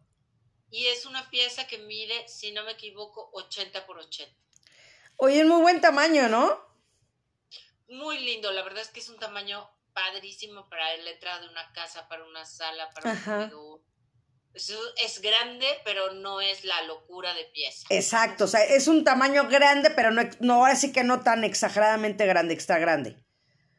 Y es una pieza que mide, si no me equivoco, 80 por 80. Oye, es muy buen tamaño, ¿no? Muy lindo, la verdad es que es un tamaño padrísimo para el letrado de una casa, para una sala, para un comedor es grande, pero no es la locura de pieza. Exacto, o sea, es un tamaño grande, pero no, no así que no tan exageradamente grande, extra grande.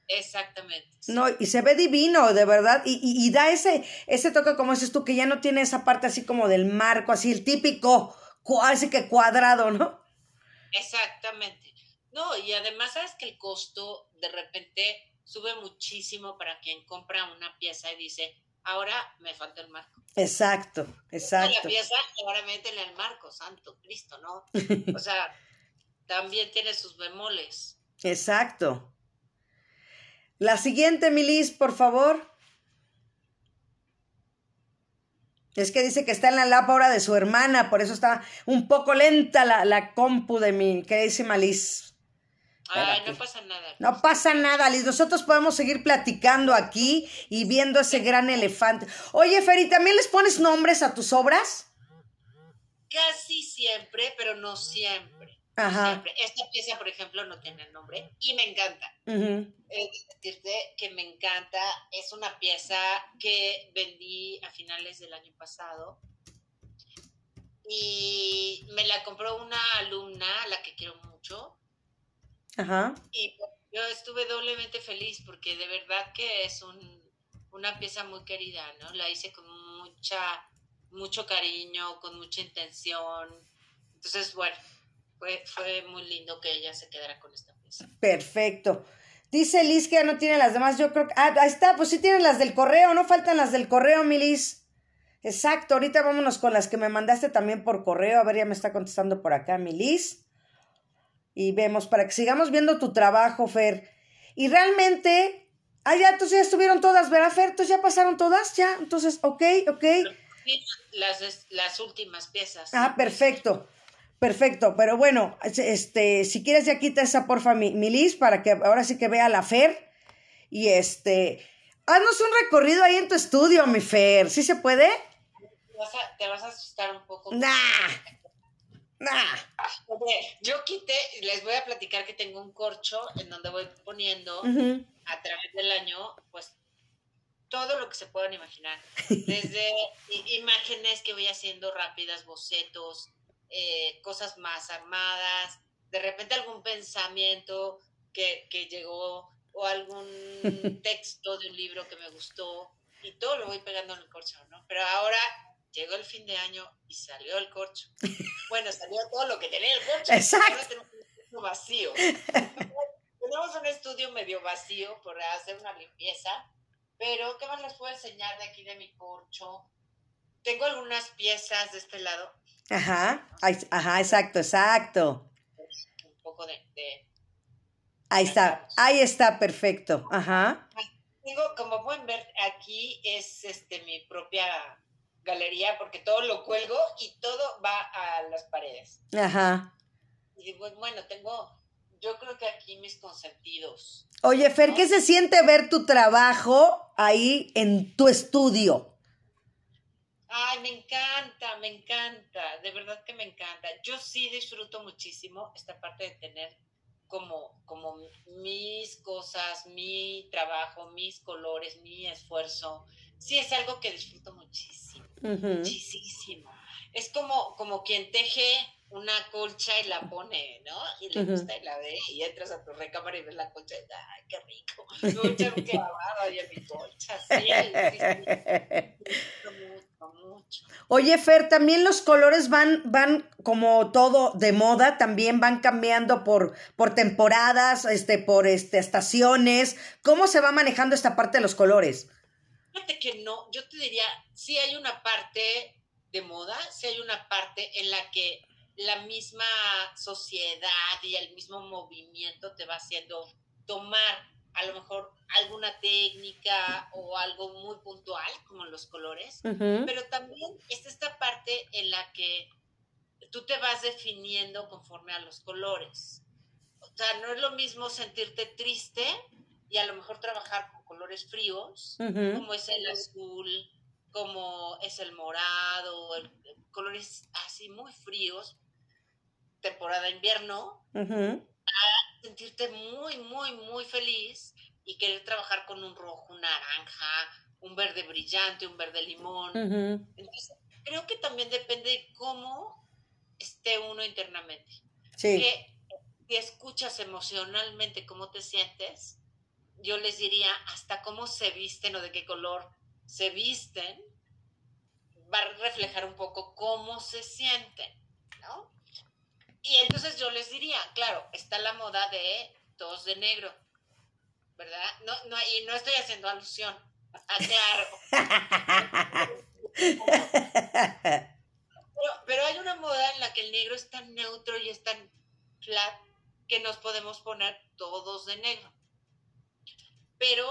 Exactamente. No, y se ve divino, de verdad, y, y, da ese, ese toque, como dices tú, que ya no tiene esa parte así como del marco, así el típico, así que cuadrado, ¿no? Exactamente. No, y además sabes que el costo de repente sube muchísimo para quien compra una pieza y dice, ahora me falta el marco. Exacto, exacto. La pieza, ahora métele el marco, santo Cristo, ¿no? O sea, también tiene sus bemoles. Exacto. La siguiente, Milis, por favor. Es que dice que está en la lámpara de su hermana, por eso está un poco lenta la, la compu de mi queridísima Liz. Ay, no pasa nada. No pasa nada, Liz. Nosotros podemos seguir platicando aquí y viendo ese gran elefante. Oye, Feri, ¿también les pones nombres a tus obras? Casi siempre, pero no siempre. Ajá. Esta pieza, por ejemplo, no tiene nombre y me encanta. Es decirte que me encanta. Es una pieza que vendí a finales del año pasado y me la compró una alumna, a la que quiero mucho Ajá. Y yo estuve doblemente feliz porque de verdad que es un, una pieza muy querida, ¿no? La hice con mucha, mucho cariño, con mucha intención. Entonces, bueno, fue, fue muy lindo que ella se quedara con esta pieza. Perfecto. Dice Liz que ya no tiene las demás. Yo creo que. Ah, ahí está, pues sí tienen las del correo, no faltan las del correo, mi Liz. Exacto, ahorita vámonos con las que me mandaste también por correo. A ver, ya me está contestando por acá, mi Liz y vemos para que sigamos viendo tu trabajo, Fer. Y realmente, ah, ya, entonces ya estuvieron todas, ¿verdad, Fer? Entonces ya pasaron todas, ya, entonces, ok, ok. Las, las últimas piezas. Ah, perfecto. Perfecto, pero bueno, este, si quieres ya quita esa porfa mi, mi para que ahora sí que vea la Fer Y este, haznos un recorrido ahí en tu estudio, mi Fer. ¿Sí se puede? te vas a asustar un poco. Nah. Nah. yo quité, les voy a platicar que tengo un corcho en donde voy poniendo a través del año, pues todo lo que se puedan imaginar. (laughs) Desde imágenes que voy haciendo rápidas, bocetos, eh, cosas más armadas, de repente algún pensamiento que, que llegó o algún (laughs) texto de un libro que me gustó y todo lo voy pegando en el corcho, ¿no? Pero ahora llegó el fin de año y salió el corcho. Bueno, salió todo lo que tenía el corcho. Exacto. tenemos un estudio vacío. (laughs) tenemos un estudio medio vacío por hacer una limpieza, pero ¿qué más les puedo enseñar de aquí de mi corcho? Tengo algunas piezas de este lado. Ajá, ajá, exacto, exacto. Un poco de... ahí está, ahí está, perfecto. Ajá. Tengo, como pueden ver, aquí es este mi propia galería porque todo lo cuelgo y todo va a las paredes. Ajá. Y digo, bueno, tengo, yo creo que aquí mis consentidos. Oye, Fer, ¿qué se siente ver tu trabajo ahí en tu estudio? Ay, me encanta, me encanta, de verdad que me encanta. Yo sí disfruto muchísimo esta parte de tener como, como mis cosas, mi trabajo, mis colores, mi esfuerzo. Sí, es algo que disfruto muchísimo muchísimo. Es como, como quien teje una colcha y la pone, ¿no? Y le gusta y la ve, y entras a tu recámara y ves la colcha y ¡ay, qué rico! (laughs) Mucho clavado y en mi colcha, sí. mucho, mucho. Oye, Fer, también los colores van, van como todo de moda, también van cambiando por, por temporadas, este, por este, estaciones. ¿Cómo se va manejando esta parte de los colores? Fíjate que no, yo te diría, sí hay una parte de moda, sí hay una parte en la que la misma sociedad y el mismo movimiento te va haciendo tomar a lo mejor alguna técnica o algo muy puntual, como los colores, pero también es esta parte en la que tú te vas definiendo conforme a los colores. O sea, no es lo mismo sentirte triste y a lo mejor trabajar con colores fríos, como es el azul, como es el morado, colores así muy fríos, temporada invierno, a sentirte muy, muy, muy feliz y querer trabajar con un rojo, un naranja, un verde brillante, un verde limón. Entonces, creo que también depende de cómo esté uno internamente. Sí. Que, que escuchas emocionalmente cómo te sientes, yo les diría hasta cómo se visten o de qué color se visten, va a reflejar un poco cómo se sienten, ¿no? Y entonces yo les diría, claro, está la moda de todos de negro, ¿verdad? No, no, y no estoy haciendo alusión, claro. pero, pero hay una moda en la que el negro es tan neutro y es tan flat que nos podemos poner todos de negro. Pero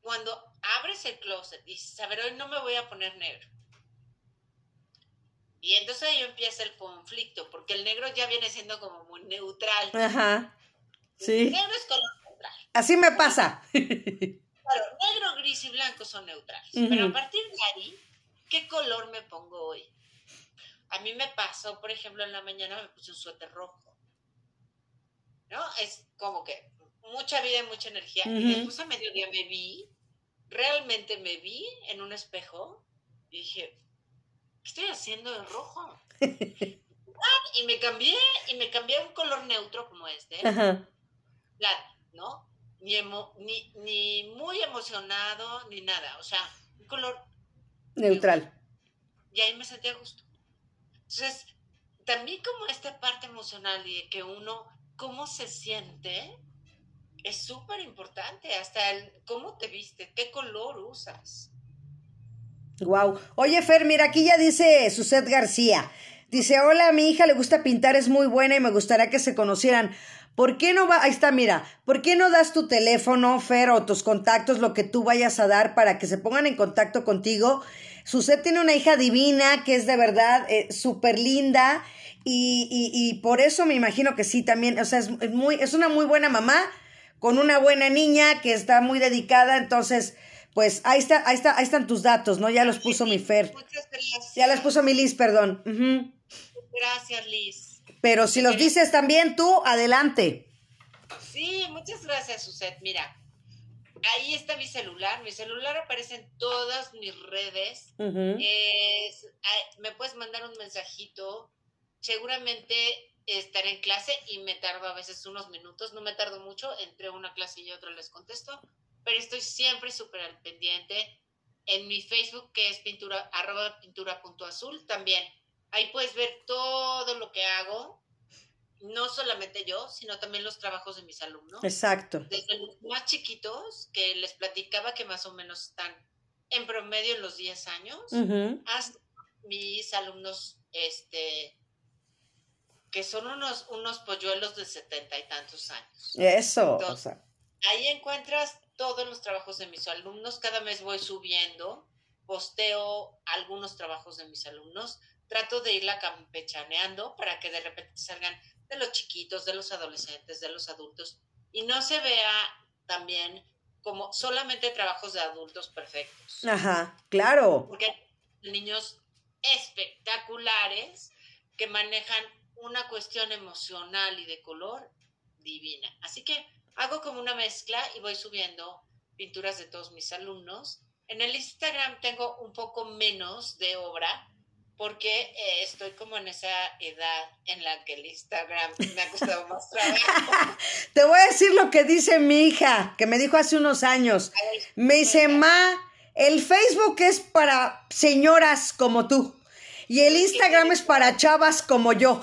cuando abres el closet y dices, a ver, hoy no me voy a poner negro. Y entonces ahí empieza el conflicto, porque el negro ya viene siendo como muy neutral. Ajá. Sí. El negro es color neutral. Así me pasa. Claro, negro, gris y blanco son neutrales. Pero a partir de ahí, ¿qué color me pongo hoy? A mí me pasó, por ejemplo, en la mañana me puse un suéter rojo. ¿No? Es como que mucha vida y mucha energía. Y después a mediodía me vi, realmente me vi en un espejo y dije, ¿qué estoy haciendo de rojo? (laughs) y me cambié, y me cambié a un color neutro como este, ¿no? Ni, ni, ni muy emocionado, ni nada, o sea, un color neutral. Y ahí me sentí a gusto. Entonces, también como esta parte emocional y de que uno, cómo se siente, es súper importante, hasta el cómo te viste, qué color usas. Wow. Oye, Fer, mira, aquí ya dice Suset García. Dice, hola, mi hija le gusta pintar, es muy buena y me gustaría que se conocieran. ¿Por qué no va? Ahí está, mira. ¿Por qué no das tu teléfono, Fer, o tus contactos, lo que tú vayas a dar para que se pongan en contacto contigo? Suset tiene una hija divina que es de verdad eh, súper linda y, y, y, por eso me imagino que sí también, o sea, es, muy, es una muy buena mamá con una buena niña que está muy dedicada, entonces, pues ahí está, ahí está, ahí están tus datos, ¿no? Ya los puso mi Fer. Muchas gracias. Ya los puso mi Liz, perdón. Gracias, Liz. Pero si los dices también tú, adelante. Sí, muchas gracias, Suset. Mira, ahí está mi celular. Mi celular aparece en todas mis redes. me puedes mandar un mensajito. Seguramente estaré en clase y me tardo a veces unos minutos. No me tardo mucho. Entre una clase y otra les contesto. Pero estoy siempre súper al pendiente. En mi Facebook, que es pintura, arroba pintura punto azul, también. Ahí puedes ver todo lo que hago no solamente yo, sino también los trabajos de mis alumnos. Exacto. Desde los más chiquitos, que les platicaba que más o menos están en promedio en los 10 años, hasta mis alumnos, este, que son unos, unos polluelos de setenta y tantos años. Eso. Ahí encuentras todos los trabajos de mis alumnos, cada mes voy subiendo, posteo algunos trabajos de mis alumnos, trato de irla campechaneando para que de repente salgan de los chiquitos, de los adolescentes, de los adultos, y no se vea también como solamente trabajos de adultos perfectos. Ajá, claro. Porque hay niños espectaculares que manejan una cuestión emocional y de color divina. Así que hago como una mezcla y voy subiendo pinturas de todos mis alumnos. En el Instagram tengo un poco menos de obra, porque eh, estoy como en esa edad en la que el Instagram me ha costado más (laughs) trabajo. Te voy a decir lo que dice mi hija, que me dijo hace unos años. Me dice, ma, el Facebook es para señoras como tú y el Instagram es para chavas como yo.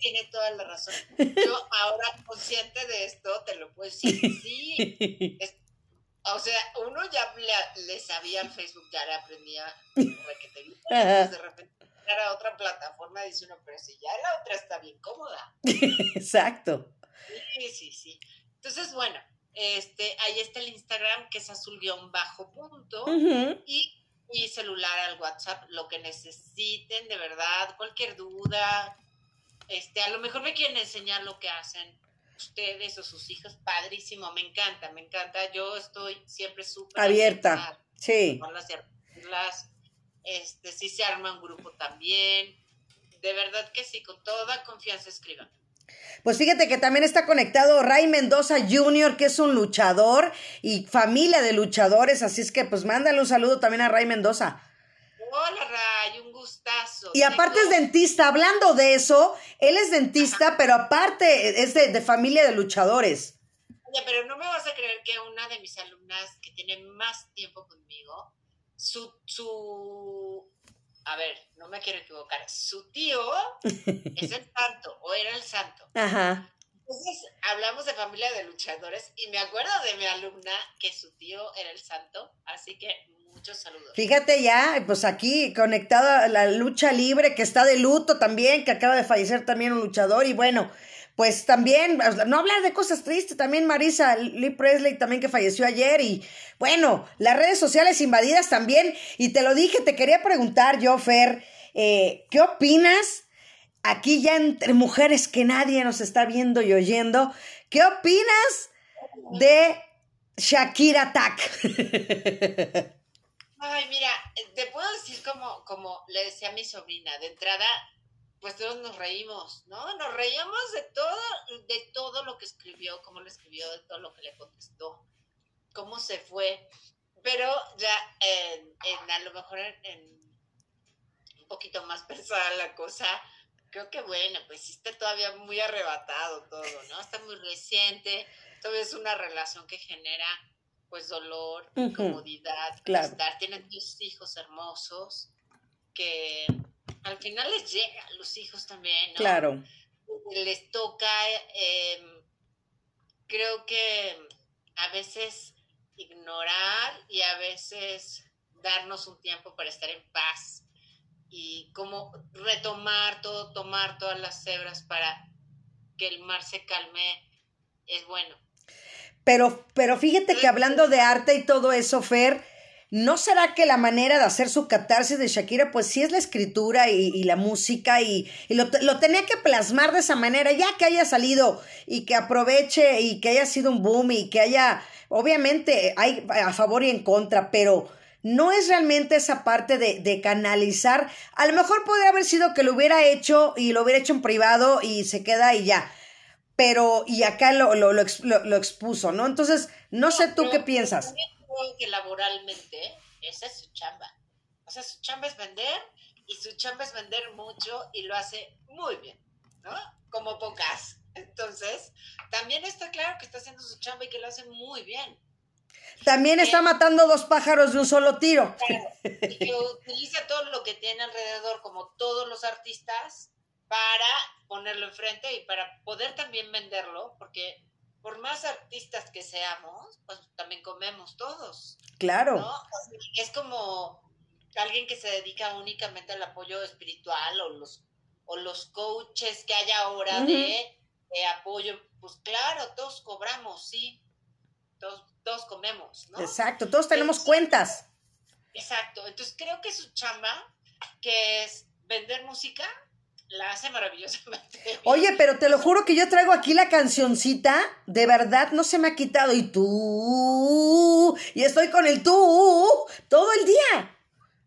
Tiene toda la razón. Yo ahora consciente de esto, te lo puedo decir. Sí, o sea, uno ya le, sabía al Facebook, ya le aprendía que te Entonces de repente era otra plataforma, dice uno, pero si ya la otra está bien cómoda. Exacto. Sí, sí, sí. Entonces, bueno, este, ahí está el Instagram, que es azul guion bajo punto, y y celular al WhatsApp, lo que necesiten, de verdad, cualquier duda. Este, a lo mejor me quieren enseñar lo que hacen ustedes o sus hijos, padrísimo, me encanta, me encanta. Yo estoy siempre súper abierta. Sí. las, este, si se arma un grupo también. De verdad que sí, con toda confianza escriban. Pues fíjate que también está conectado Ray Mendoza Jr., que es un luchador y familia de luchadores, así es que pues mándale un saludo también a Ray Mendoza. Hola Ray, un gustazo. Y aparte es dentista, hablando de eso, él es dentista, pero aparte es de, familia de luchadores. Oye, pero no me vas a creer que una de mis alumnas que tiene más tiempo conmigo, su, su a ver, no me quiero equivocar, su tío (laughs) es el santo o era el santo. Ajá. Entonces hablamos de familia de luchadores y me acuerdo de mi alumna que su tío era el santo, así que muchos saludos. Fíjate ya, pues aquí conectada a la lucha libre que está de luto también, que acaba de fallecer también un luchador y bueno, pues también, no hablar de cosas tristes, también Marisa Lee Presley también que falleció ayer y bueno, las redes sociales invadidas también y te lo dije, te quería preguntar yo, Fer, eh, ¿qué opinas? Aquí ya entre mujeres que nadie nos está viendo y oyendo, ¿qué opinas de Shakira Tak? (laughs) Ay, mira, te puedo decir como, como le decía a mi sobrina, de entrada pues todos nos reímos, ¿no? Nos reíamos de todo, de todo lo que escribió, cómo lo escribió, de todo lo que le contestó, cómo se fue. Pero ya en, a lo mejor en, un poquito más personal la cosa, creo que bueno, pues está todavía muy arrebatado todo, ¿no? Está muy reciente, todavía es una relación que genera pues dolor, incomodidad, claro. Tienen dos hijos hermosos que al final les llega a los hijos también, ¿no? Claro. Les toca, em, creo que a veces ignorar y a veces darnos un tiempo para estar en paz y como retomar todo, tomar todas las cebras para que el mar se calme, es bueno. Pero, pero fíjate que hablando de arte y todo eso, Fer, ¿No será que la manera de hacer su catarsis de Shakira, pues sí es la escritura y, la música y, lo, lo, tenía que plasmar de esa manera, ya que haya salido y que aproveche y que haya sido un boom y que haya, obviamente hay a favor y en contra, pero no es realmente esa parte de, de canalizar. A lo mejor podría haber sido que lo hubiera hecho y lo hubiera hecho en privado y se queda y ya. Pero, y acá lo, lo, lo, expuso, ¿no? Entonces, no, sé tú qué piensas que laboralmente esa es su chamba. O sea, su chamba es vender y su chamba es vender mucho y lo hace muy bien, ¿no? Como pocas. Entonces, también está claro que está haciendo su chamba y que lo hace muy bien. También está matando dos pájaros de un solo tiro. y que utiliza todo lo que tiene alrededor, como todos los artistas, para ponerlo enfrente y para poder también venderlo, porque por más artistas que seamos, pues también comemos todos. Claro. ¿no? Es como alguien que se dedica únicamente al apoyo espiritual o los, o los coaches que hay ahora de, apoyo. Pues claro, todos cobramos, sí. Todos, todos comemos, ¿no? Exacto, todos tenemos cuentas. Exacto. Entonces creo que su chamba, que es vender música, la hace maravillosamente. (laughs) Oye, pero te lo juro que yo traigo aquí la cancioncita, de verdad no se me ha quitado. Y tú, y estoy con el tú todo el día.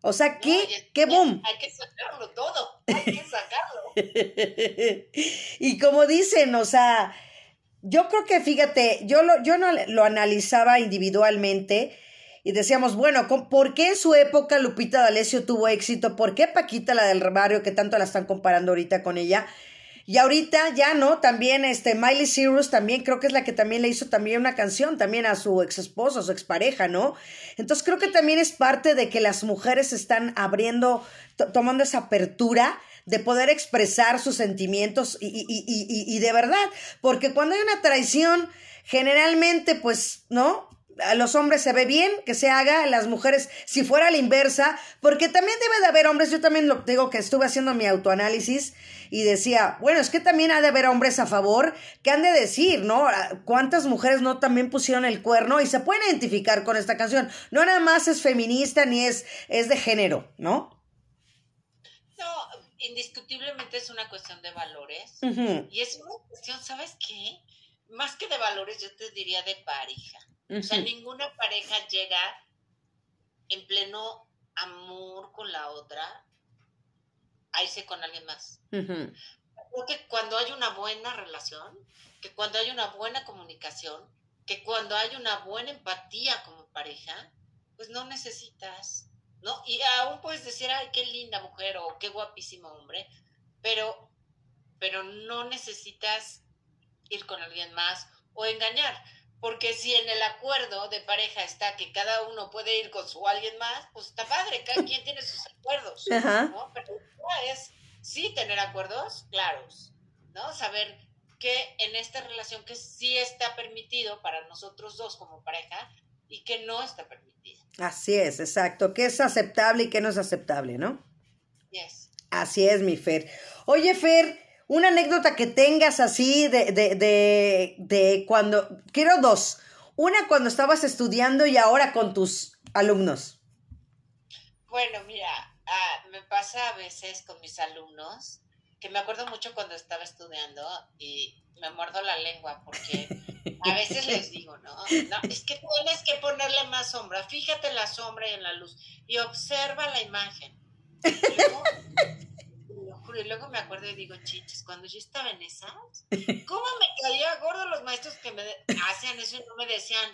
O sea, ¿qué, qué boom. Hay que sacarlo todo, hay que sacarlo. (laughs) y como dicen, o sea, yo creo que, fíjate, yo lo, yo no lo analizaba individualmente y decíamos, bueno, ¿por qué en su época Lupita D'Alessio tuvo éxito? ¿Por qué Paquita, la del barrio, que tanto la están comparando ahorita con ella? Y ahorita ya, ¿no? También este Miley Cyrus también creo que es la que también le hizo también una canción también a su ex esposo, a su expareja, ¿no? Entonces creo que también es parte de que las mujeres están abriendo, tomando esa apertura de poder expresar sus sentimientos y, y, y, y de verdad, porque cuando hay una traición, generalmente, pues, ¿no? A los hombres se ve bien que se haga, a las mujeres, si fuera la inversa, porque también debe de haber hombres, yo también lo digo que estuve haciendo mi autoanálisis y decía, bueno, es que también ha de haber hombres a favor que han de decir, ¿no? ¿Cuántas mujeres no también pusieron el cuerno y se pueden identificar con esta canción? No nada más es feminista ni es, es de género, ¿no? No, indiscutiblemente es una cuestión de valores y es una cuestión, ¿sabes qué? Más que de valores, yo te diría de pareja. O sea, ninguna pareja llega en pleno amor con la otra a irse con alguien más. Creo que cuando hay una buena relación, que cuando hay una buena comunicación, que cuando hay una buena empatía como pareja, pues no necesitas, ¿no? Y aún puedes decir, ay, qué linda mujer o qué guapísimo hombre, pero, pero no necesitas ir con alguien más o engañar. Porque si en el acuerdo de pareja está que cada uno puede ir con su alguien más, pues está padre, cada quien tiene sus acuerdos, (laughs) ¿no? Pero es sí tener acuerdos claros, ¿no? Saber que en esta relación que sí está permitido para nosotros dos como pareja y que no está permitido. Así es, exacto, que es aceptable y que no es aceptable, ¿no? Yes. Así es, mi Fer. Oye, Fer, una anécdota que tengas así de, de, de, de cuando, quiero dos. Una cuando estabas estudiando y ahora con tus alumnos. Bueno, mira, ah, me pasa a veces con mis alumnos que me acuerdo mucho cuando estaba estudiando y me muerdo la lengua porque a veces les (laughs) digo, ¿no? no es que tienes que ponerle más sombra, fíjate en la sombra y en la luz y observa la imagen. y luego me acuerdo y digo, chiches, cuando yo estaba en esas, ¿cómo me caía gordo los maestros que me hacían eso y no me decían,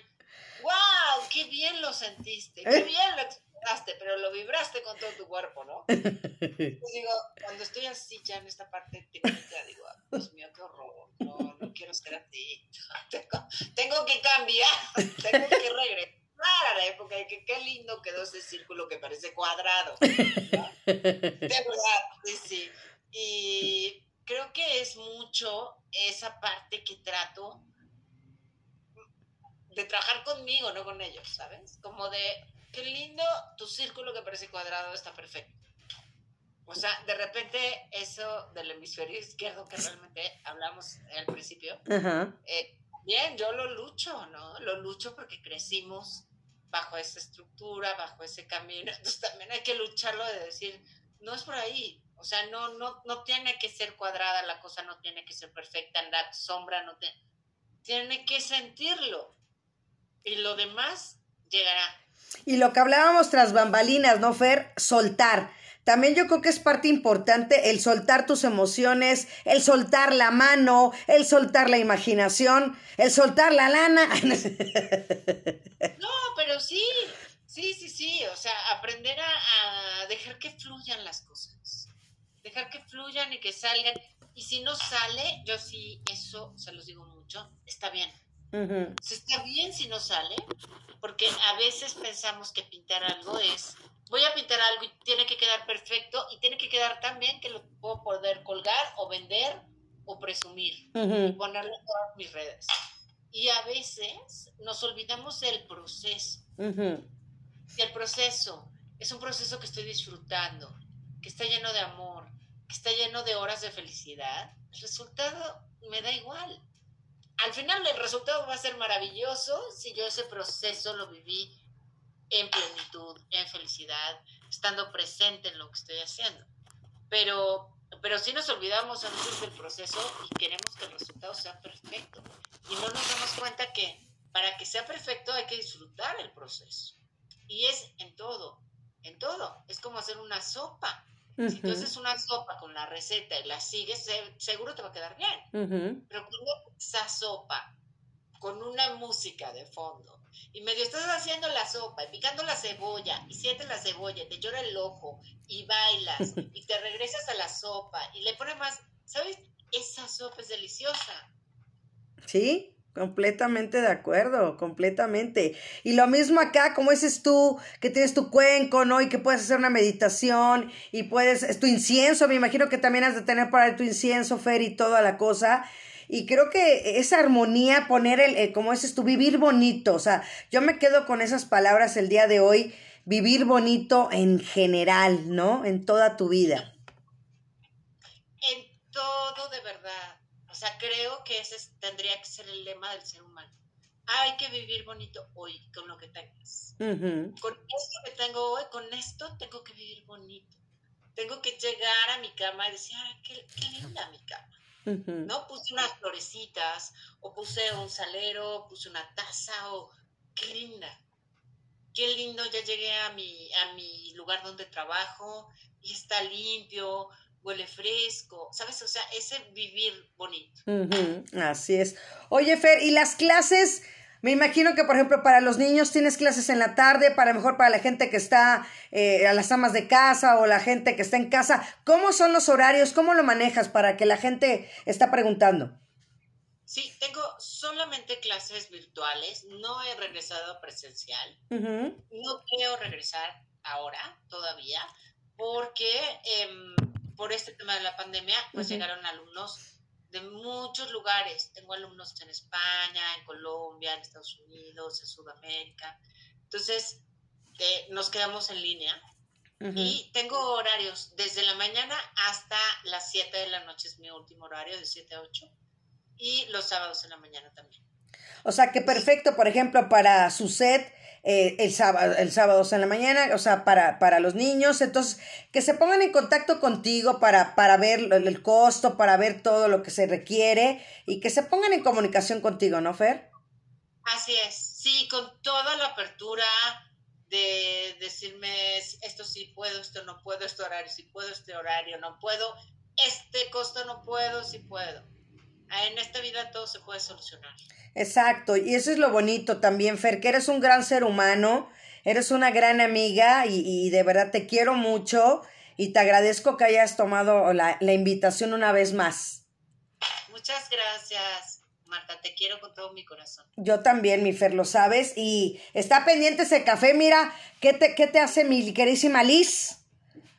wow, qué bien lo sentiste, qué ¿Eh? bien lo expresaste, pero lo vibraste con todo tu cuerpo, ¿no? (laughs) Pues digo, cuando estoy así ya en esta parte técnica, digo, Dios mío, qué horror, no, no quiero ser así, (laughs) tengo, tengo que cambiar, (laughs) tengo que regresar a la época de que qué lindo quedó ese círculo que parece cuadrado. De verdad, sí, sí. Y creo que es mucho esa parte que trato de trabajar conmigo, no con ellos, ¿sabes? Como de, qué lindo, tu círculo que parece cuadrado está perfecto. O sea, de repente eso del hemisferio izquierdo que realmente hablamos al principio, eh, bien, yo lo lucho, ¿no? Lo lucho porque crecimos bajo esa estructura, bajo ese camino. Entonces también hay que lucharlo de decir, no es por ahí. O sea, no, no, no tiene que ser cuadrada la cosa, no tiene que ser perfecta, en la sombra, no tiene, tiene que sentirlo. Y lo demás llegará. Y lo que hablábamos tras bambalinas, ¿no, Fer? Soltar. También yo creo que es parte importante el soltar tus emociones, el soltar la mano, el soltar la imaginación, el soltar la lana. No, pero sí, sí, sí, sí, o sea, aprender a, dejar que fluyan las cosas, dejar que fluyan y que salgan. Y si no sale, yo sí, eso se los digo mucho, está bien. Está bien si no sale, porque a veces pensamos que pintar algo es voy a pintar algo y tiene que quedar perfecto y tiene que quedar tan bien que lo puedo poder colgar o vender o presumir y ponerlo en todas mis redes. Y a veces nos olvidamos del proceso. Y el proceso es un proceso que estoy disfrutando, que está lleno de amor, que está lleno de horas de felicidad. El resultado me da igual. Al final el resultado va a ser maravilloso si yo ese proceso lo viví en plenitud, en felicidad, estando presente en lo que estoy haciendo. Pero, pero si nos olvidamos a veces del proceso y queremos que el resultado sea perfecto. Y no nos damos cuenta que para que sea perfecto hay que disfrutar el proceso. Y es en todo, en todo. Es como hacer una sopa. Si tú haces una sopa con la receta y la sigues, seguro te va a quedar bien. Pero cuando esa sopa con una música de fondo, y medio estás haciendo la sopa y picando la cebolla y sientes la cebolla, te llora el ojo y bailas (laughs) y te regresas a la sopa y le pones más, ¿sabes? Esa sopa es deliciosa. Sí, Completamente de acuerdo, completamente. Y lo mismo acá, como dices tú, que tienes tu cuenco, ¿no? Y que puedes hacer una meditación y puedes, es tu incienso, me imagino que también has de tener para tu incienso, Fer, y toda la cosa. Y creo que esa armonía, poner el, eh, como dices tú, vivir bonito. O sea, yo me quedo con esas palabras el día de hoy, vivir bonito en general, ¿no? En toda tu vida. En todo, de verdad. O sea, creo que ese tendría que ser el lema del ser humano. Hay que vivir bonito hoy con lo que tengas. Con esto que tengo hoy, con esto tengo que vivir bonito. Tengo que llegar a mi cama y decir, qué, qué linda mi cama ¿no? Puse unas florecitas, o puse un salero, puse una taza, o qué linda, qué lindo, ya llegué a mi, a mi lugar donde trabajo y está limpio, huele fresco, ¿sabes? O sea, ese vivir bonito. Así es. Oye, Fer, ¿y las clases? Me imagino que, por ejemplo, para los niños tienes clases en la tarde, para mejor para la gente que está eh, a las amas de casa o la gente que está en casa. ¿Cómo son los horarios? ¿Cómo lo manejas para que la gente está preguntando? Sí, tengo solamente clases virtuales. No he regresado presencial. No quiero regresar ahora todavía porque em, por este tema de la pandemia, pues llegaron alumnos de muchos lugares. Tengo alumnos en España, en Colombia, en Estados Unidos, en Sudamérica. Entonces, nos quedamos en línea. Y tengo horarios desde la mañana hasta las 7 de la noche, es mi último horario, de 7 a 8. Y los sábados en la mañana también. O sea que perfecto, por ejemplo, para su set eh, el, sábado, el sábado en la mañana, o sea, para, para los niños. Entonces, que se pongan en contacto contigo para, para ver el costo, para ver todo lo que se requiere y que se pongan en comunicación contigo, ¿no, Fer? Así es, sí, con toda la apertura de decirme esto sí puedo, esto no puedo, este horario sí puedo, este horario no puedo, este costo no puedo, sí puedo. En esta vida todo se puede solucionar. Exacto, y eso es lo bonito también, Fer, que eres un gran ser humano, eres una gran amiga y, de verdad te quiero mucho y te agradezco que hayas tomado la, la invitación una vez más. Muchas gracias. Marta, te quiero con todo mi corazón. Yo también, mi Fer, lo sabes. Y está pendiente ese café. Mira, ¿qué te, qué te hace mi queridísima Liz?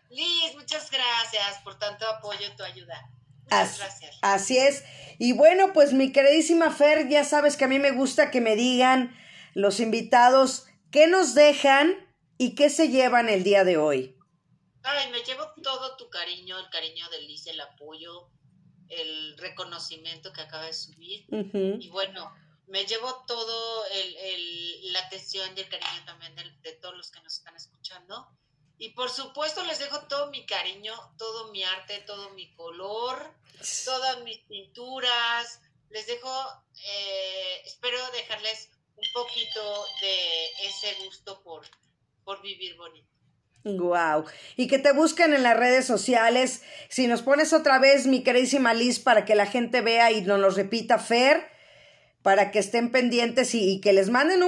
Liz, muchas gracias por tanto apoyo y tu ayuda. Muchas gracias. Así es. Y bueno, pues mi queridísima Fer, ya sabes que a mí me gusta que me digan los invitados qué nos dejan y qué se llevan el día de hoy. Ay, me llevo todo tu cariño, el cariño de Liz, el apoyo, el reconocimiento que acaba de subir. Y bueno, me llevo todo el, el, la atención y el cariño también de, todos los que nos están escuchando. Y por supuesto les dejo todo mi cariño, todo mi arte, todo mi color, todas mis pinturas. Les dejo, eh, espero dejarles un poquito de ese gusto por, por vivir bonito. Wow. Y que te busquen en las redes sociales. Si nos pones otra vez, mi queridísima Liz, para que la gente vea y nos lo repita, Fer, para que estén pendientes y, que les manden un